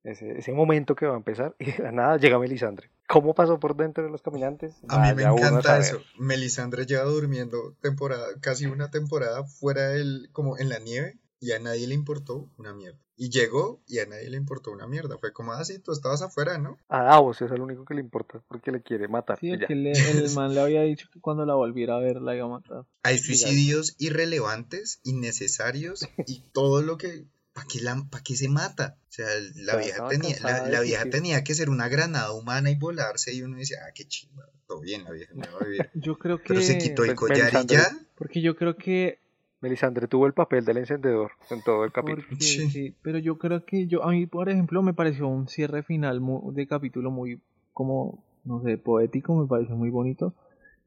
ese, ese momento que va a empezar (laughs) y de la nada llega Melisandre. ¿Cómo pasó por dentro de los caminantes? A mí me encanta eso. Melisandre lleva durmiendo temporada, casi una temporada fuera del, como en la nieve, y a nadie le importó una mierda. Y llegó y a nadie le importó una mierda. Fue como, ah, sí, tú estabas afuera, ¿no? A Davos es el único que le importa porque le quiere matar. Sí, que le- (laughs) el man le había dicho que cuando la volviera a ver la iba a matar. Hay suicidios irrelevantes, innecesarios y todo lo que... ¿Para qué, la, pa' qué se mata? O sea, la Pero vieja, tenía, cansada la, vieja existir. tenía que ser una granada humana y volarse y uno dice, ah, qué chimba, todo bien, la vieja no va a vivir. (laughs) Yo creo que... Pero se quitó el Pues, collar y Melisandre- ya. Porque yo creo que Melisandre tuvo el papel del encendedor en todo el capítulo. Porque, Sí. sí, pero yo creo que yo a mí por ejemplo me pareció un cierre final de capítulo muy como no sé poético me pareció muy bonito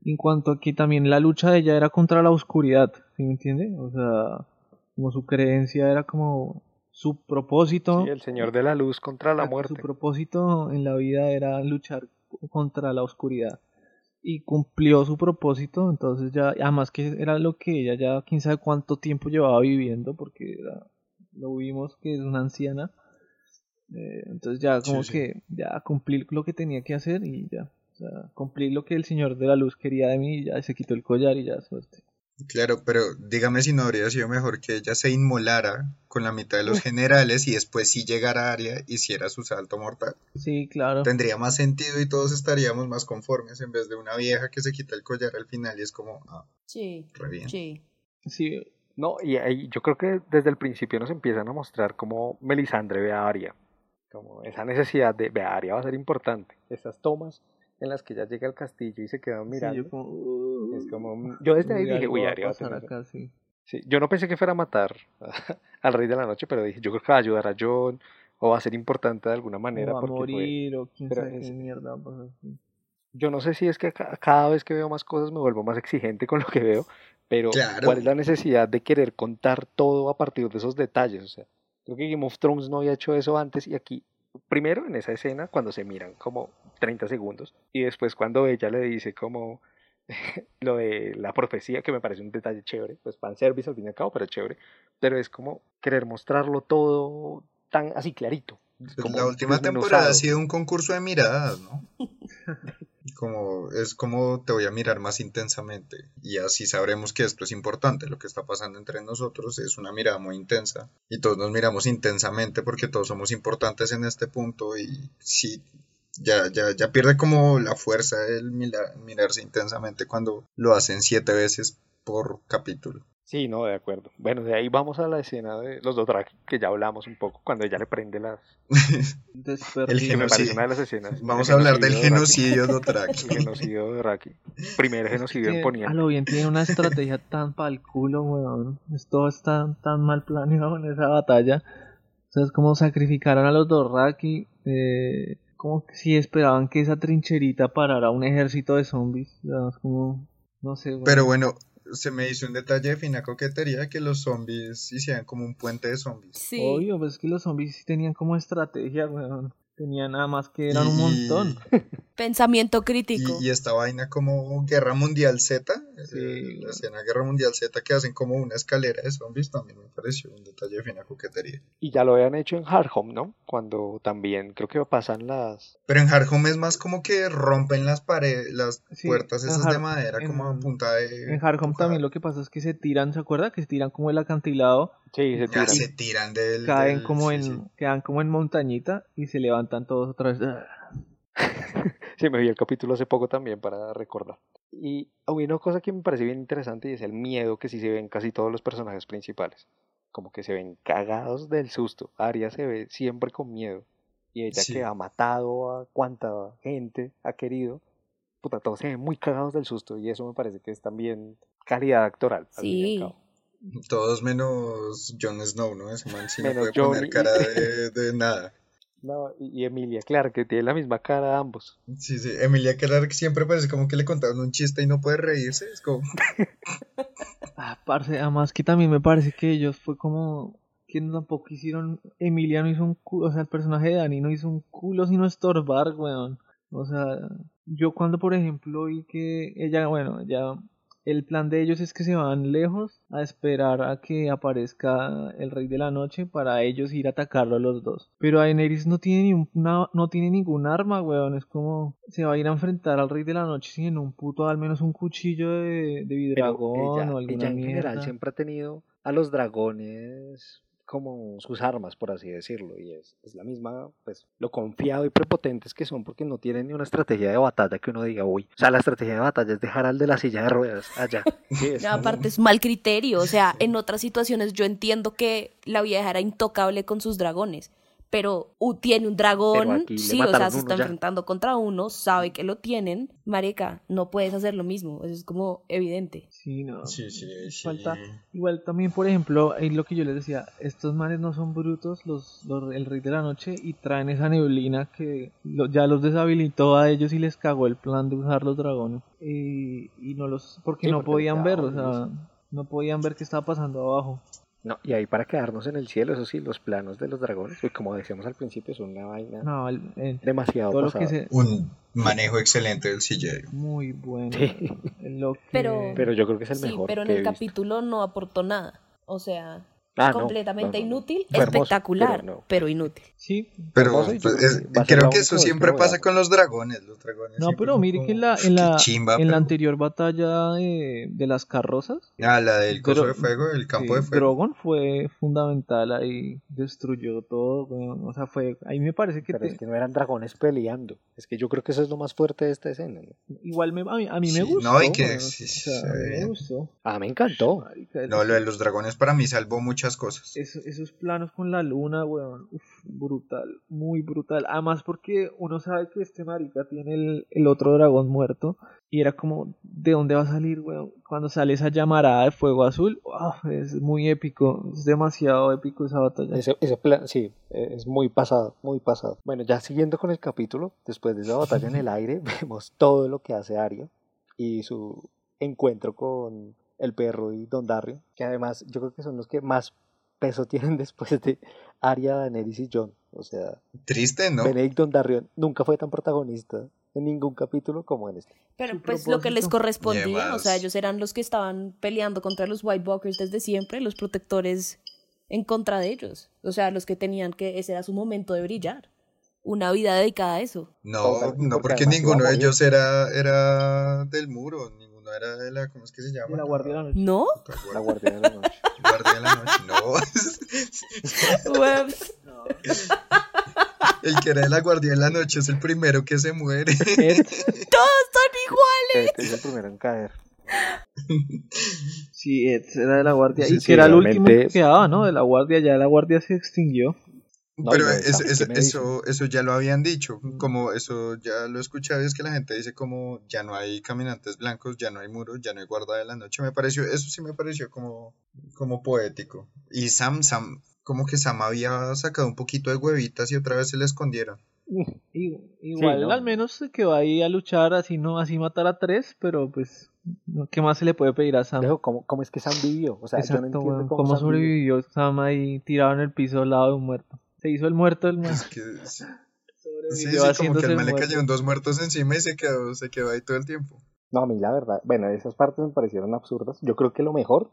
en cuanto a que también la lucha de ella era contra la oscuridad ¿sí me entiende? o sea como su creencia era como su propósito Sí, el señor de la luz contra la muerte. Su propósito en la vida era luchar contra la oscuridad. Y cumplió su propósito, entonces ya, además que era lo que ella ya quién sabe cuánto tiempo llevaba viviendo, porque era- lo vimos que es una anciana. Eh, entonces ya como Sí, sí. que ya cumplí lo que tenía que hacer y ya. O sea, cumplí lo que el señor de la luz quería de mí y ya se quitó el collar y ya suerte. Claro, pero dígame si no habría sido mejor que ella se inmolara con la mitad de los generales y después si llegara a Arya hiciera su salto mortal. Sí, claro. Tendría más sentido y todos estaríamos más conformes en vez de una vieja que se quita el collar al final y es como, ah, Sí, re bien. sí. Sí, No, y ahí yo creo que desde el principio nos empiezan a mostrar cómo Melisandre ve a Arya. Como esa necesidad de ver a Arya va a ser importante. Esas tomas en las que ella llega al castillo y se quedan sí, mirando. yo como, uh, Es como, yo desde ahí dije, uy, a a tener- acá, sí. Sí, yo no pensé que fuera a matar (laughs) al Rey de la Noche, pero dije, yo creo que va a ayudar a John o va a ser importante de alguna manera. o va a porque fue- morir o quién sabe es- qué mierda a pasar, sí. Yo no sé si es que ca- cada vez que veo más cosas me vuelvo más exigente con lo que veo, pero Claro. ¿cuál es la necesidad de querer contar todo a partir de esos detalles? O sea, creo que Game of Thrones no había hecho eso antes y aquí, primero en esa escena, cuando se miran como 30 segundos, y después cuando ella le dice como (laughs) lo de la profecía, que me parece un detalle chévere, pues fanservice al fin y al cabo, pero chévere, pero es como querer mostrarlo todo tan así clarito. Pues como la última temporada ha sido un concurso de miradas, ¿no? (laughs) Como es como te voy a mirar más intensamente y así sabremos que esto es importante. Lo que está pasando entre nosotros es una mirada muy intensa y todos nos miramos intensamente porque todos somos importantes en este punto y sí, ya, ya, ya pierde como la fuerza el mirarse intensamente cuando lo hacen siete veces por capítulo. Sí, no, de acuerdo. Bueno, de ahí vamos a la escena de los dos que ya hablamos un poco, cuando ella le prende las... (laughs) el genocidio. Una de las escenas. Vamos a hablar del genocidio de Dothraki. (laughs) El genocicio de Dothraki. Primer genocidio en Poniente. A lo bien tiene una estrategia tan pa'l culo, weón. Todo está tan mal planeado en esa batalla. O sea, es como sacrificaron a los Dothraki, eh, como si esperaban que esa trincherita parara un ejército de zombies. como, no sé. Pero bueno, se me hizo un detalle de fina coquetería que los zombies hicieran como un puente de zombies. Sí. Obvio, pues es que los zombies tenían como estrategia, weón. Tenían nada más que eran un montón. (laughs) Pensamiento crítico. Y, esta vaina como Guerra Mundial Z, eh, la escena Guerra Mundial Z que hacen como una escalera de zombies también me pareció un detalle de fina coquetería. Y ya lo habían hecho en Hard Home, ¿no? Cuando también creo que pasan las... Pero en Hard Home es más como que rompen las paredes, las puertas esas de madera como a punta de... En Hard Home también lo que pasa es que se tiran, ¿se acuerda? Que se tiran como el acantilado. Sí, se tiran. se tiran del... Caen como en... Quedan como en montañita y se levantan todos otra vez. (laughs) sí, me vi el capítulo hace poco también para recordar. Y hay una cosa que me parece bien interesante y es el miedo que sí se ve en casi todos los personajes principales. Como que se ven cagados del susto. Arya se ve siempre con miedo. Y ella que ha matado a cuánta gente ha querido, puta, todos se ven muy cagados del susto. Y eso me parece que es también calidad actoral. Sí. Todos menos Jon Snow, ¿no? Ese man sí no puede poner cara de, (laughs) de nada. No, y Emilia Clark, que tiene la misma cara ambos. Sí, sí, Emilia Clark siempre parece como que le contaron un chiste y no puede reírse, es como... (laughs) ah, parce, además que también me parece que ellos fue como que tampoco hicieron, Emilia no hizo un culo, o sea, el personaje de Dani no hizo un culo sino estorbar, weón. O sea, yo cuando por ejemplo vi que ella, bueno, ya el plan de ellos es que se van lejos a esperar a que aparezca el Rey de la Noche para ellos ir a atacarlo a los dos. Pero Daenerys no tiene, ni una, no tiene ningún arma, weón. Es como se va a ir a enfrentar al Rey de la Noche sin un puto, al menos un cuchillo de, de vidragón o alguna ella en general siempre ha tenido a los dragones como sus armas, por así decirlo, y es, es, la misma, pues, lo confiado y prepotentes que son porque no tienen ni una estrategia de batalla que uno diga, uy, o sea, la estrategia de batalla es dejar al de la silla de ruedas allá. (laughs) aparte es mal criterio, o sea, en otras situaciones yo entiendo que la vieja era intocable con sus dragones, pero tiene un dragón, sí, o sea, se está enfrentando contra uno, sabe que lo tienen, marica, no puedes hacer lo mismo, eso es como evidente. Sí, no. Sí, sí, sí. Falta, igual también, por ejemplo, es lo que yo les decía, estos manes no son brutos, los, el rey de la noche, y traen esa neblina que ya los deshabilitó a ellos y les cagó el plan de usar los dragones, y, y no los, porque no podían ver, o sea, no podían ver qué estaba pasando abajo. No, y ahí para quedarnos en el cielo, eso sí, los planos de los dragones, pues como decíamos al principio, son una vaina demasiado Un manejo excelente del CGI. Muy bueno. pero, pero yo creo que es el mejor. pero en el capítulo no aportó nada. O sea, Ah, completamente inútil, espectacular, pero, inútil. Sí, pero pues, creo que eso siempre pasa con los dragones. Los dragones no, pero mire que en la, en la, en la anterior batalla de, de, las carrozas. Ah, la del coso de fuego, el campo de fuego. Drogon fue fundamental ahí, destruyó todo. o sea, fue. Ahí me parece que. Pero es que no eran dragones peleando. Es que yo creo que eso es lo más fuerte de esta escena. Igual me, a, mí, me gustó. No, y que. Sí, me gustó. Ah, me encantó. No, lo de los dragones para mí salvó mucho cosas. esos planos con la luna, weón, brutal, muy brutal. Además porque uno sabe que este marica tiene el, otro dragón muerto y era como, ¿de dónde va a salir, weón? Cuando sale esa llamarada de fuego azul, es muy épico, es demasiado épico esa batalla. Ese, ese plan, sí, es muy pasado, muy pasado. Bueno, ya siguiendo con el capítulo, después de esa batalla en el aire, (laughs) vemos todo lo que hace Ario y su encuentro con el perro y Don Dario, que además yo creo que son los que más peso (laughs) tienen después de Arya, Daenerys y Jon. O sea, triste, ¿no? Benedict Dondarrion nunca fue tan protagonista en ningún capítulo como en este. Pero pues lo que les correspondía, o sea, ellos eran los que estaban peleando contra los White Walkers desde siempre, los protectores en contra de ellos. O sea, los que tenían que, ese era su momento de brillar. una vida dedicada a eso. No, no, porque ninguno de ellos era, era del muro, era de la, ¿cómo es que se llama? De la Guardia de la Noche. ¿No? La guardia de la noche. Guardia de la noche, (laughs) no. El que era de la guardia de la noche es el primero que se muere. Ed, Todos son iguales. Este es el primero en caer. sí, Ed era de la Guardia. Sí, y sí, que era el último que quedaba, ¿no? De la Guardia, ya la Guardia se extinguió. No, Pero de eso, eso, ya lo habían dicho, como eso ya lo he escuchado, es que la gente dice como ya no hay caminantes blancos, ya no hay muros, ya no hay guarda de la noche, me pareció, eso sí me pareció como, como poético. Y Sam, Sam, como que Sam había sacado un poquito de huevitas y otra vez se le escondieron. Y- igual ¿no? al menos se quedó ahí a luchar, así no, así matar a tres, pero pues, ¿qué más se le puede pedir a Sam? Dejo, ¿cómo, ¿Cómo es que Sam vivió? O sea, yo no Exacto, entiendo cómo, ¿Cómo Sam vivió. sobrevivió Sam ahí tirado en el piso al lado de un muerto? Se hizo el muerto del muerto. Es que, (laughs) sí, sí, como que al el man le cayeron dos muertos encima y se quedó, se quedó ahí todo el tiempo. No, a mí la verdad, bueno, esas partes me parecieron absurdas. Yo creo que lo mejor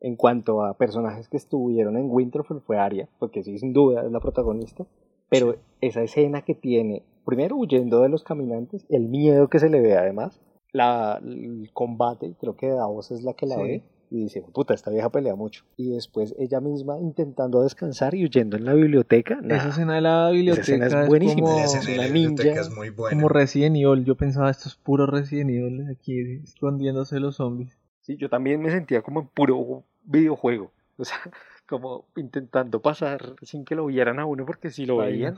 en cuanto a personajes que estuvieron en Winterfell fue Arya, porque sí, sin duda es la protagonista. Pero esa escena que tiene, primero huyendo de los caminantes, el miedo que se le ve además, la, el combate, creo que Davos es la que la Sí. ve, y dice, puta, esta vieja pelea mucho. Y después ella misma intentando descansar y huyendo en la biblioteca. nah, Esa escena de la biblioteca escena es es, buenísima, como, La la ninja, es muy buena. como Resident Evil. Yo pensaba, esto es puro Resident Evil, aquí escondiéndose los zombies. Sí, yo también me sentía como en puro videojuego. O sea, (laughs) como intentando pasar sin que lo vieran a uno, porque si lo veían,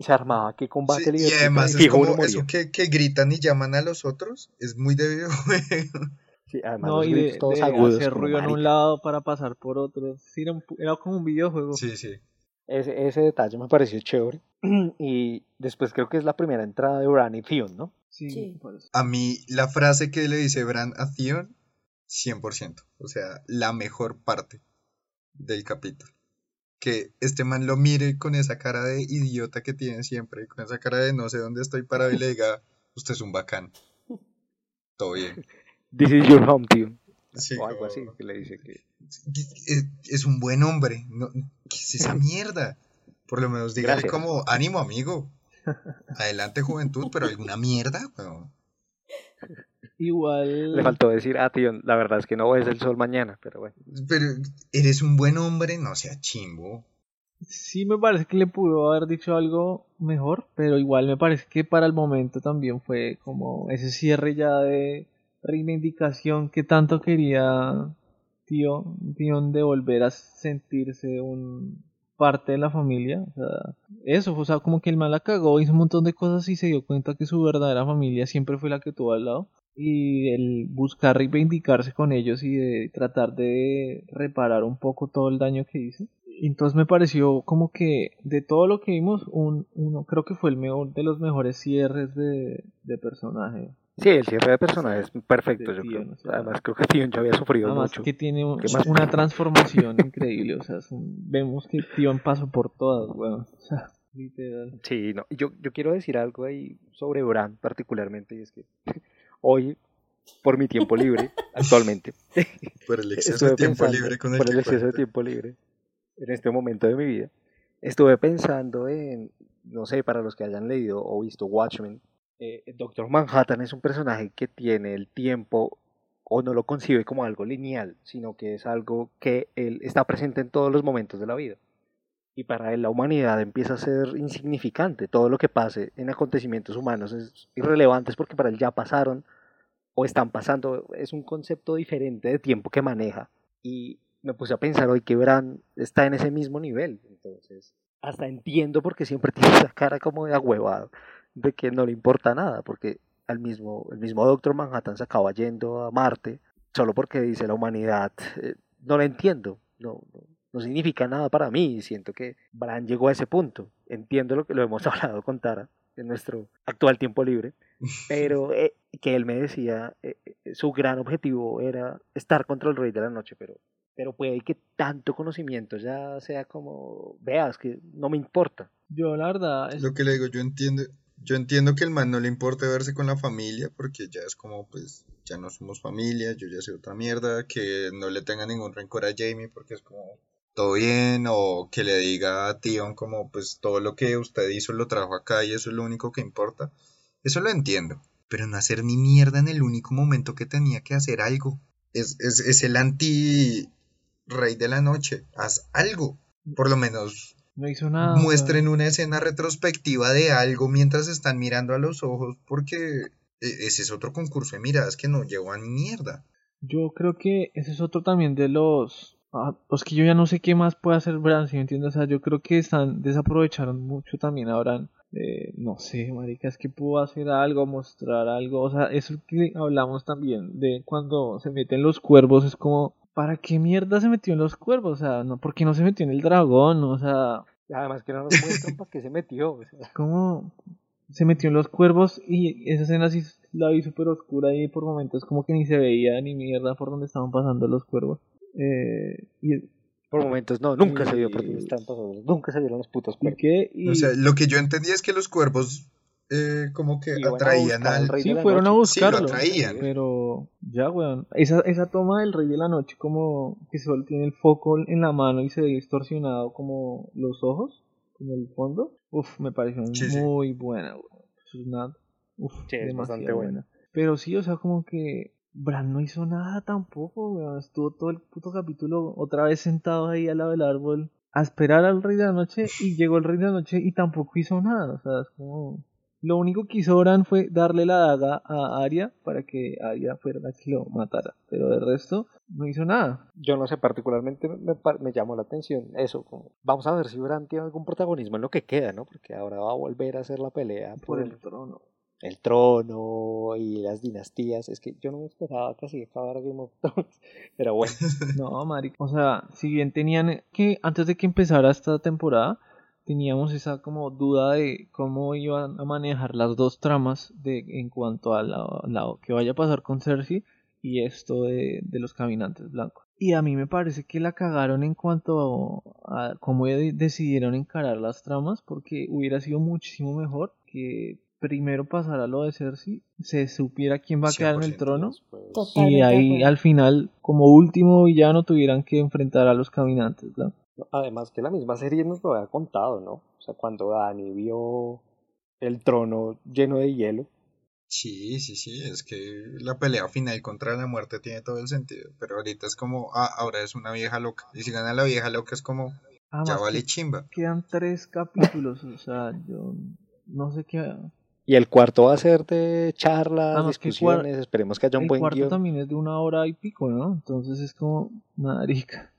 se armaba qué combate Sí, y además es como eso que, que gritan y llaman a los otros, es muy de (laughs) videojuego. Sí, además No, los y de, todos de agudos. hacer ruido en un lado para pasar por otro. Sí, era, un era como un videojuego. Sí, sí. Ese, ese detalle me pareció chévere. (clears throat) Y después creo que es la primera entrada de Bran y Theon, ¿no? Sí, Sí. A mí, la frase que le dice Bran a Theon, 100%. O sea, la mejor parte del capítulo. Que este man lo mire con esa cara de idiota que tiene siempre, con esa cara de no sé dónde estoy parado y le diga, usted es un bacán. (laughs) Todo bien. This is your home. Sí, o algo así, que le dice que... es, un buen hombre. No, ¿Qué es esa mierda? Por lo menos dígale Gracias. como, ánimo amigo. Adelante juventud, pero alguna mierda, weón. Igual. Le faltó decir a Theon, la verdad es que no ves el sol mañana, pero bueno. Pero eres un buen hombre, no sea chimbo. Sí me parece que le pudo haber dicho algo mejor, pero igual me parece que para el momento también fue como ese cierre ya de reivindicación que tanto quería tío, Tion de volver a sentirse un parte de la familia. O sea, eso, o sea, como que el mal la cagó, hizo un montón de cosas y se dio cuenta que su verdadera familia siempre fue la que tuvo al lado. Y el buscar reivindicarse con ellos y de tratar de reparar un poco todo el daño que hizo. Entonces me pareció como que de todo lo que vimos, un, uno creo que fue el mejor de los mejores cierres de, de personaje. Sí, el cierre de personajes es perfecto, yo creo. O sea, Además creo que Theon ya había sufrido Además mucho. que tiene una transformación increíble, o sea, un- vemos que Tion pasó por todas, weón. O sea, literal. Sí, no. Yo, yo quiero decir algo ahí sobre Bran particularmente, y es que (laughs) hoy, por mi tiempo libre, (laughs) actualmente, (laughs) Por el exceso de tiempo pensando, libre con el por el exceso de tiempo libre, en este momento de mi vida, estuve pensando en, no sé, para los que hayan leído o visto Watchmen, eh, Doctor Manhattan es un personaje que tiene el tiempo o no lo concibe como algo lineal, sino que es algo que él está presente en todos los momentos de la vida. Y para él la humanidad empieza a ser insignificante. Todo lo que pase en acontecimientos humanos es irrelevante porque para él ya pasaron o están pasando. Es un concepto diferente de tiempo que maneja. Y me puse a pensar hoy que Bran está en ese mismo nivel. Entonces, hasta entiendo por qué siempre (laughs) tiene esa cara como de agüevado, de que no le importa nada, porque al mismo, el mismo Doctor Manhattan se acaba yendo a Marte solo porque dice la humanidad, eh, no la entiendo, no, no, no significa nada para mí, y siento que Bran llegó a ese punto, entiendo lo que lo hemos (laughs) hablado con Tara en nuestro actual tiempo libre, pero (laughs) eh, que él me decía, eh, su gran objetivo era estar contra el Rey de la Noche, pero pero puede que tanto conocimiento ya sea como, veas que no me importa. Yo la verdad, es- Lo que le digo, yo entiendo, yo entiendo que el man no le importe verse con la familia, porque ya es como, pues, ya no somos familia, yo ya sé otra mierda, que no le tenga ningún rencor a Jamie, porque es como, todo bien, o que le diga a Tion como, pues todo lo que usted hizo lo trajo acá y eso es lo único que importa. Eso lo entiendo, pero no hacer ni mierda en el único momento que tenía que hacer algo. Es, es, es el anti rey de la noche. Haz algo. Por lo menos No hizo nada. muestren una escena retrospectiva de algo mientras están mirando a los ojos, porque e- ese es otro concurso de miradas que no llegó a ni mierda. Yo creo que ese es otro también de los... Ah, pues que yo ya no sé qué más puede hacer Bran, si me entiendes? O sea, yo creo que están desaprovecharon mucho también a Bran. Eh, no sé, marica, es que pudo hacer algo, mostrar algo. O sea, eso que hablamos también de cuando se meten los cuervos, es como, ¿para qué mierda se metió en los cuervos? O sea, no, ¿por qué no se metió en el dragón? O sea, Además que no nos muestran para qué se metió. o sea. como se metió en los cuervos y esa escena sí la vi súper oscura y por momentos como que ni se veía ni mierda por donde estaban pasando los cuervos. Eh, y, Por momentos no, nunca se vio por dónde estaban pasando. Nunca se vieron los putos ¿y cuerpos. qué? Y, O sea, lo que yo entendí es que los cuervos eh, como que a atraían al sí, de la fueron a. Sí, lo buscarlo. atraían. Pero ya, weón. Esa, esa toma del Rey de la Noche, como que solo tiene el foco en la mano y se ve distorsionado como los ojos, como el fondo. Uf, me pareció Sí, sí. muy buena, weón. Es una, uf, Sí, es bastante buena. Pero sí, o sea, como que Bran no hizo nada tampoco, weón. Estuvo todo el puto capítulo otra vez sentado ahí al lado del árbol a esperar al Rey de la Noche y llegó el Rey de la Noche y tampoco hizo nada. O sea, es como... Lo único que hizo Bran fue darle la daga a Arya para que Arya fuera la que lo matara. Pero de resto, no hizo nada. Yo no sé, particularmente me, me llamó la atención eso. como, vamos a ver si Bran tiene algún protagonismo en lo que queda, ¿no? Porque ahora va a volver a hacer la pelea por, Por el, trono. el trono y las dinastías. Es que yo no me esperaba que así acabara Game of Thrones. (laughs) Pero bueno, (laughs) No, marica. O sea, si bien tenían que, antes de que empezara esta temporada, teníamos esa como duda de cómo iban a manejar las dos tramas de, en cuanto a la, la- que vaya a pasar con Cersei y esto de, de los caminantes blancos. Y a mí me parece que la cagaron en cuanto a cómo de- decidieron encarar las tramas, porque hubiera sido muchísimo mejor que primero pasara lo de Cersei, se supiera quién va a quedar en el 100%. trono y ahí al final, como último villano, tuvieran que enfrentar a los caminantes, ¿no? Además que la misma serie nos lo había contado, ¿no? O sea, cuando Dani vio el trono lleno de hielo, Sí, sí, sí, es que la pelea final contra la muerte tiene todo el sentido, pero ahorita es como, ah, ahora es una vieja loca, y si gana la vieja loca es como, Además ya que vale chimba. quedan tres capítulos, o sea, yo no sé qué... Y el cuarto va a ser de charlas, Además que cuar- discusiones, esperemos que haya un El buen cuarto guion. también es de una hora y pico, ¿no? Entonces es como, marica.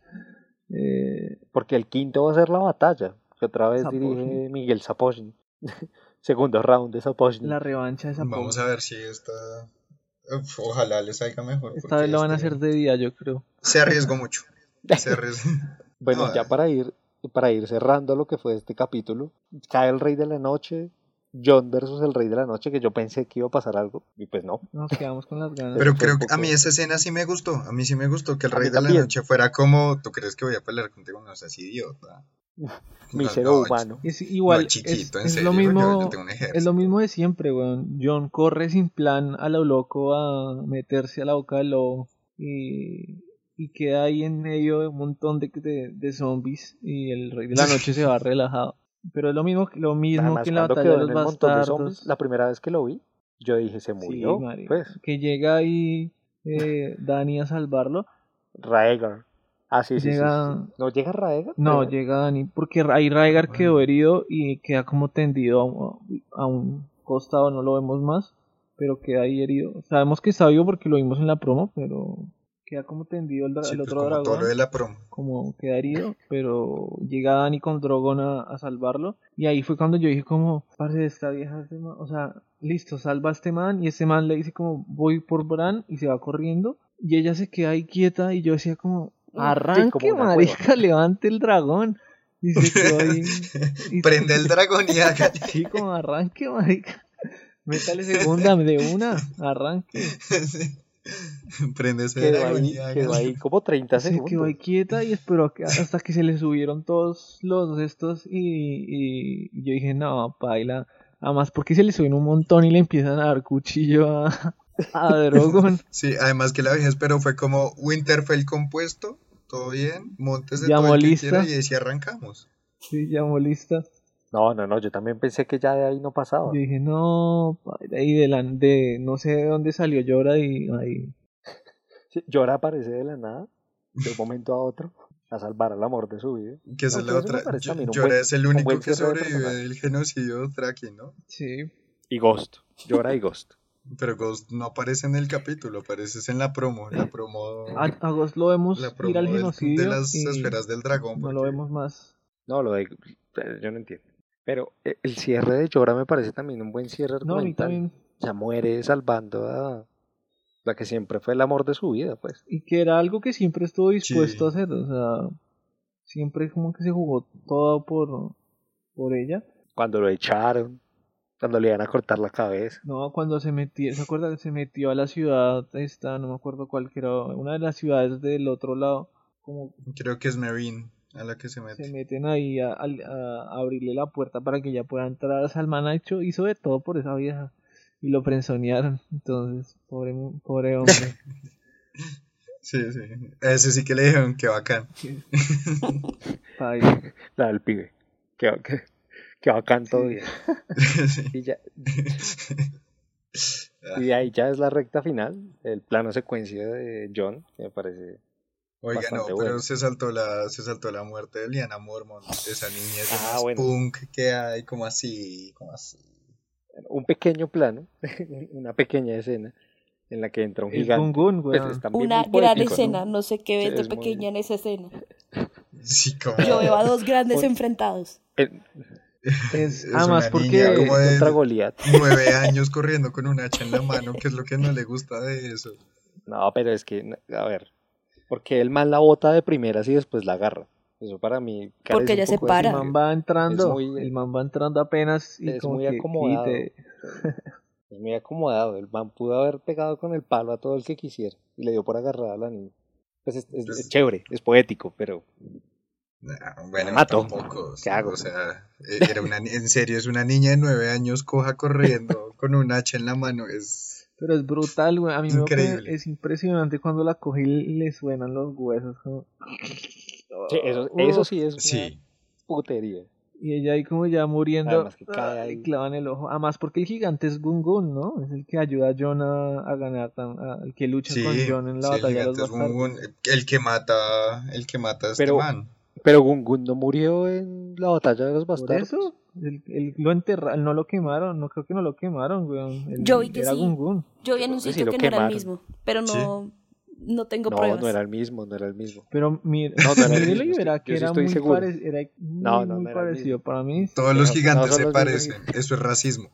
Eh, Porque el quinto va a ser la batalla, que otra vez Sapochnik. dirige Miguel Sapochnik. (laughs) Segundo round de Sapochnik. la revancha de esa Vamos a ver si esta, uf, ojalá le salga mejor. Esta vez lo van a este hacer de día, yo creo. Se arriesgó mucho, se (laughs) arriesgó. Bueno, No, ya eh. para ir, para ir cerrando lo que fue este capítulo, cae el Rey de la Noche, John versus el Rey de la Noche, que yo pensé que iba a pasar algo, y pues no. Nos quedamos con las ganas. Pero creo que a mí esa escena sí me gustó, a mí sí me gustó que el rey de la noche fuera como, ¿tú crees que voy a pelear contigo? No seas idiota. Mísero No, no, humano. Es igual, no, chiquito, en es, es serio, lo mismo, yo tengo un es lo mismo de siempre, weón. John corre sin plan a lo loco a meterse a la boca del lobo y, y queda ahí en medio de un montón de, de, de zombies y el rey de la noche se va (laughs) relajado. Pero es lo mismo, lo mismo Además, que en la batalla de los de bastardos. zombies, la primera vez que lo vi, yo dije, se Sí, murió. pues, Que llega ahí eh, Dani a salvarlo. Raegar. Ah, sí, sí, sí, Llega- sí, sí. ¿No llega Raegar? No, Pero- llega Dani, porque ahí Rhaegar quedó herido y queda como tendido a un, a un costado, no lo vemos más, pero queda ahí herido. Sabemos que está vivo porque lo vimos en la promo, pero queda como tendido el, dra- Sí, el pues otro como todo dragón, lo de la promo. como queda herido, pero llega Dani con Drogon a, a salvarlo. Y ahí fue cuando yo dije como, parce, esta vieja, este man", o sea, listo, salva a este man, y este man le dice como, voy por Bran, y se va corriendo, y ella se queda ahí quieta, y yo decía como, Sí, arranque, como marica, (laughs) levante el dragón. Y se quedó ahí. (laughs) y- Prende el dragón y hágale. (laughs) Sí, como arranque, marica. Métale segunda de una, arranque. Sí. (laughs) Prende ese Quedó ahí, quedó ahí como 30 Se segundos. quedó ahí quieta y esperó que- hasta que se le subieron todos los estos y, y- yo dije, no, paila. Además, porque se le suben un montón y le empiezan a dar cuchillo a, a (laughs) Drogon. Sí, además que la vieja esperó fue como Winterfell compuesto, todo bien, montese ¿Llamó todo el que quiera y ahí sí arrancamos. Sí, llamó lista. No, no, no, yo también pensé que ya de ahí no pasaba. Yo dije, no, de ahí de, la, de no sé de dónde salió Llora y ahí. (laughs) Sí, Llora aparece de la nada, de un momento a otro, a salvar al amor de su vida. Que No, es la otra. Llora buen- es el único que de sobrevive personaje. del genocidio Traki, ¿no? Sí. Y Ghost, Llora y Ghost. Pero Ghost no aparece en el capítulo, aparece en la promo. La promo, A, a Ghost lo vemos la ir promo al del- genocidio. de las y esferas del dragón. no lo vemos más. No, lo de... Yo no entiendo. Pero eh, el cierre de Llora me parece también un buen cierre No, a mí argumental. también. O sea, muere salvando a la que siempre fue el amor de su vida, pues. Y que era algo que siempre estuvo dispuesto Sí. a hacer. O sea, siempre como que se jugó todo por, por ella. Cuando lo echaron, cuando le iban a cortar la cabeza. No, cuando se metió, ¿se acuerda que se metió a la ciudad esta, no me acuerdo cuál que era, una de las ciudades del otro lado, como Creo que es Marine a la que se mete. se meten ahí a, a- a abrirle la puerta para que ella pueda entrar. Salman ha hecho, hizo de todo por esa vieja y lo frenzonearon. Entonces, pobre, pobre hombre. (laughs) Sí, sí. Ese sí que le dijeron que bacán. (laughs) La del pibe. Que, que, que bacán. Sí. Y, ya, (laughs) y de ahí ya es la recta final, el plano secuencia de John, que me parece... Oiga, no, pero bueno. se saltó la, se saltó la muerte de Liana Mormont. Esa niña es de Ah, bueno. punk que hay, como así, como así. Un pequeño plano, (laughs) una pequeña escena en la que entra un El gigante. Gungun, Pues, Una gran escena, ¿no? sé qué Sí, ves de es muy- pequeña en esa escena. (laughs) Sí, como. Yo veo a dos (laughs) grandes Por- enfrentados. Es, Es además porque como de- contra Goliat. Nueve años corriendo con un hacha en la mano, que es lo que no le gusta de eso. No, pero es que, a ver, porque el man la bota de primeras y después la agarra. Eso para mí. Porque ella se para. el man va entrando, muy- el man va entrando apenas y es como muy que acomodado. quite. (laughs) Es muy acomodado. El man pudo haber pegado con el palo a todo el que quisiera y le dio por agarrar a la niña. Pues es, es- Pues- es chévere, es poético, pero Nah, bueno, mato. tampoco. ¿Qué hago? O sea, eh, era una, ni- en serio, es una niña de nueve años coja corriendo con un hacha en la mano. Es. Pero es brutal, güey. A mí me Increíble. es impresionante cuando la coge y le suenan los huesos. como- sí, eso, eso sí es una Sí. putería. Y ella ahí como ya muriendo, Además que cae ahí. le clavan el ojo. Además porque el gigante es Gungun, ¿no? Es el que ayuda a John a, a ganar, a- el que lucha Sí, con John en la sí, el batalla de los gigante es un- bastardos. un- el que mata, el que mata a este Pero- man. Pero Gungun no murió en la batalla de los Por bastardos. eso, él, él lo enterraron, no lo quemaron, no creo que no lo quemaron, weón. Él- Yo vi que era sí. Gungun. Yo vi en un sí sitio lo que no era el quemaron. mismo, pero no, no tengo No, pruebas. no era el mismo, no era el mismo. Pero mire, No, no era el y verá que sí era muy, seguro. pare- era muy, No, no, muy no era el parecido. Para mí Todos los no, gigantes no se parecen. Eso es racismo.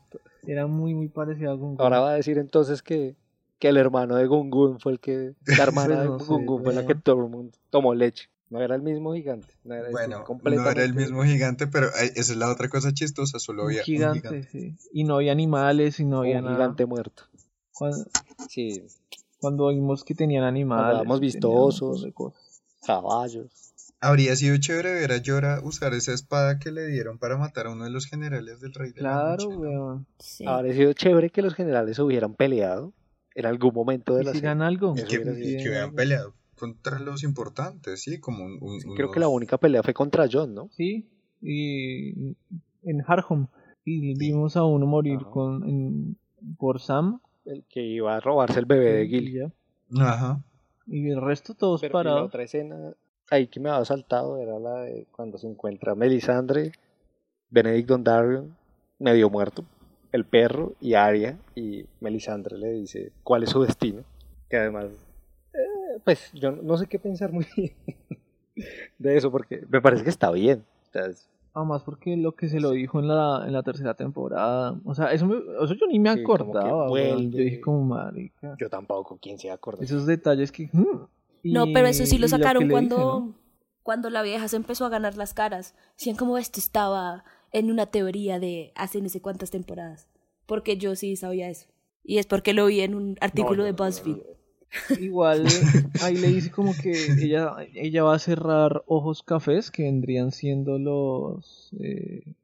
era muy, muy parecido a Gungun. Ahora va a decir entonces que, que el hermano de Gungun fue el que. La (laughs) hermana Pues de no Gungun fue la que todo el mundo tomó leche. No era el mismo gigante. No era, Bueno, no completamente- era el mismo gigante, pero esa es la otra cosa chistosa. Solo un había gigante, un gigante. sí. Y no había animales y no había un nada. gigante muerto. Cuando, Sí, cuando vimos que tenían animales. habíamos visto osos. caballos. Habría sido chévere ver a Llora usar esa espada que le dieron para matar a uno de los generales del rey de la Claro, weón. Sí. Habría sido chévere que los generales hubieran peleado en algún momento de Y la si serie. algo. Y y que hubieran peleado contra los importantes, sí, como un, un- Creo que la unos- única pelea fue contra John, ¿no? Sí, y en Harham. Y vimos a uno morir Ajá. con, en- por Sam. El que iba a robarse el bebé de Gil. ya. Ajá. Y el resto todos Pero y la parados. otra escena ahí que me había saltado era la de cuando se encuentra Melisandre, Benedict Dondarrion, medio muerto, el perro y Arya, y Melisandre le dice cuál es su destino. Que además, pues yo no sé qué pensar muy bien (laughs) de eso, porque me parece que está bien. O sea, es- Además porque lo que se lo dijo en la, en la tercera temporada. O sea, eso, me- eso yo ni me Sí, acordaba. vuelve. Yo dije como marica. yo tampoco, ¿quién se acuerda? Esos detalles que... mm, No, pero eso sí lo sacaron cuando, cuando la vieja se empezó a ganar las caras. Decían como esto estaba en una teoría de hace no sé cuántas temporadas. Porque yo sí sabía eso. Y es porque lo vi en un artículo de BuzzFeed. Igual (laughs) ahí le dice como que ella, ella va a cerrar ojos cafés que vendrían siendo los... eh,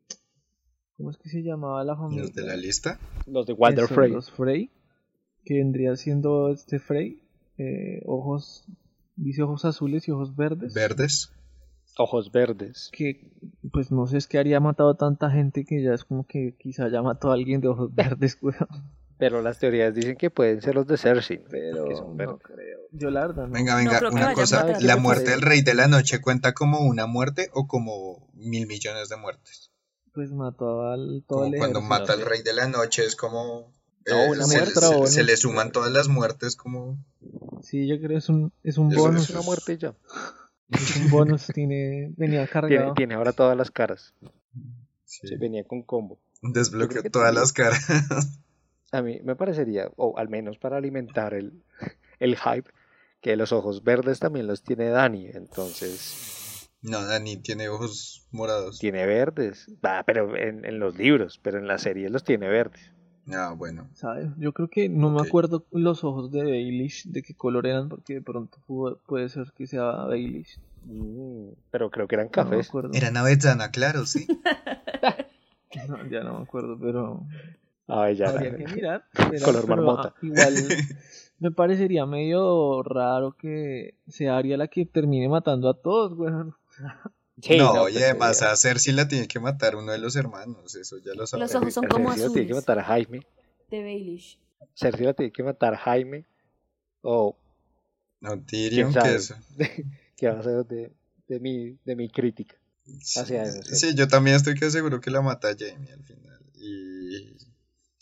¿Cómo es que se llamaba la familia? Los de la lista. Los de Walter Eso, Frey. Los Frey, que vendría siendo este Frey, eh, ojos Dice ojos azules y ojos verdes. Verdes. Ojos verdes. Que, pues no sé, es que haría matado a tanta gente que ya es como que quizá haya matado a alguien de ojos (laughs) verdes, weón. Pero las teorías dicen que pueden ser los de Cersei. Pero no creo. Yo la verdad no. Venga, venga, una cosa. ¿La muerte del rey de la noche cuenta como una muerte o como mil millones de muertes? Pues mató al todo Como el cuando ejército. mata al rey de la noche es como... No, eh, una se, muerte se- o no. se le suman todas las muertes como... Sí, yo creo que es un, es un Eso bonus. es Una muerte ya. Es un bonus, tiene, venía cargado. tiene ahora todas las caras. sí, Sí, venía con combo. desbloqueó todas las caras. A mí me parecería, o al menos para alimentar el, (laughs) el hype, que los ojos verdes también los tiene Dani. Entonces, No, Dani tiene ojos morados. tiene verdes. Va, pero en, en los libros, pero en la serie los tiene verdes. Ah, bueno. ¿Sabes? Yo creo que no me acuerdo los ojos de Baelish de qué color eran, porque de pronto pudo- puede ser que sea Baelish. Mm, pero creo que eran No cafés. acuerdo. Era Navetzana, claro, sí. (laughs) No, ya no me acuerdo, pero Ay, ya. habría que mirar. (laughs) Color pero, marmota. ah, igual (laughs) me parecería medio raro que sea Arya la que termine matando a todos, weón. (laughs) Sí, no, pues, y además sería- a Cersei la tiene que matar uno de los hermanos, eso ya lo sabemos. Los ojos son a como Cersei la tiene que azules. matar a Jaime. De Baelish. Cersei la tiene que matar a Jaime. O No, Tyrion, que sabe. es... que va a ser de, de, mi, de mi crítica. Sí, Hacia eso, sí. sí, yo también estoy que seguro que la mata Jamie al final. Y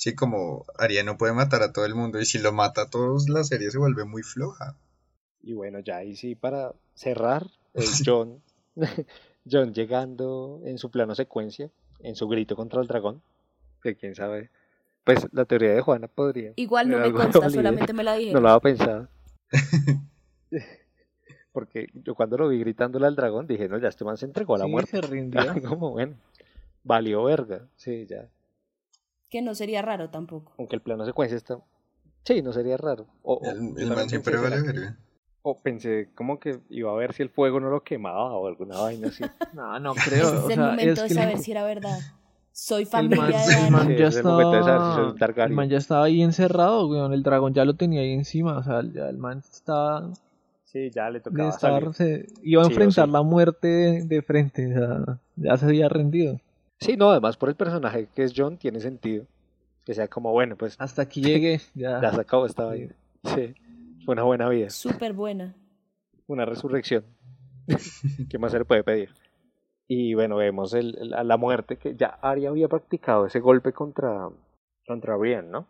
sí, como Arya no puede matar a todo el mundo y si lo mata a todos, la serie se vuelve muy floja. Y bueno, ya ahí sí, para cerrar, (laughs) el John, (laughs) John llegando en su plano secuencia, en su grito contra el dragón, que quién sabe, pues la teoría de Juana podría. Igual no me consta, (laughs) validez. solamente me la No dijeron. lo había pensado. Porque yo cuando lo vi gritándole al dragón dije, no, ya este man se entregó a la Sí, muerte. se rindió. Como bueno, valió verga. Sí, ya. Que no sería raro tampoco. Aunque el plano secuencia está. Sí, no sería raro. O, El, el man siempre vale ¿será que- verga. O pensé como que iba a ver si el fuego no lo quemaba o alguna vaina así. (laughs) No, no (laughs) creo. Ese es o el sea, momento es de el- saber si era verdad. Soy el familia man, de el Dani. man Sí, ya es el momento de saber si soy estaba, el man ya estaba ahí encerrado, weón. El dragón ya lo tenía ahí encima. O sea, ya el man estaba Sí, ya le de estar, se- iba a Sí enfrentar sí. la muerte de, de frente. O sea, ya se había rendido. Sí, no, además por el personaje que es John tiene sentido. Que sea como, bueno, pues Hasta aquí llegué. (laughs) Ya. ya se acabó esta Sí. vaina. Sí, fue una buena vida, Súper buena. una resurrección. (laughs) ¿Qué más se le puede pedir? Y bueno, vemos el, la muerte que ya Arya había practicado ese golpe contra, contra Brienne, ¿no?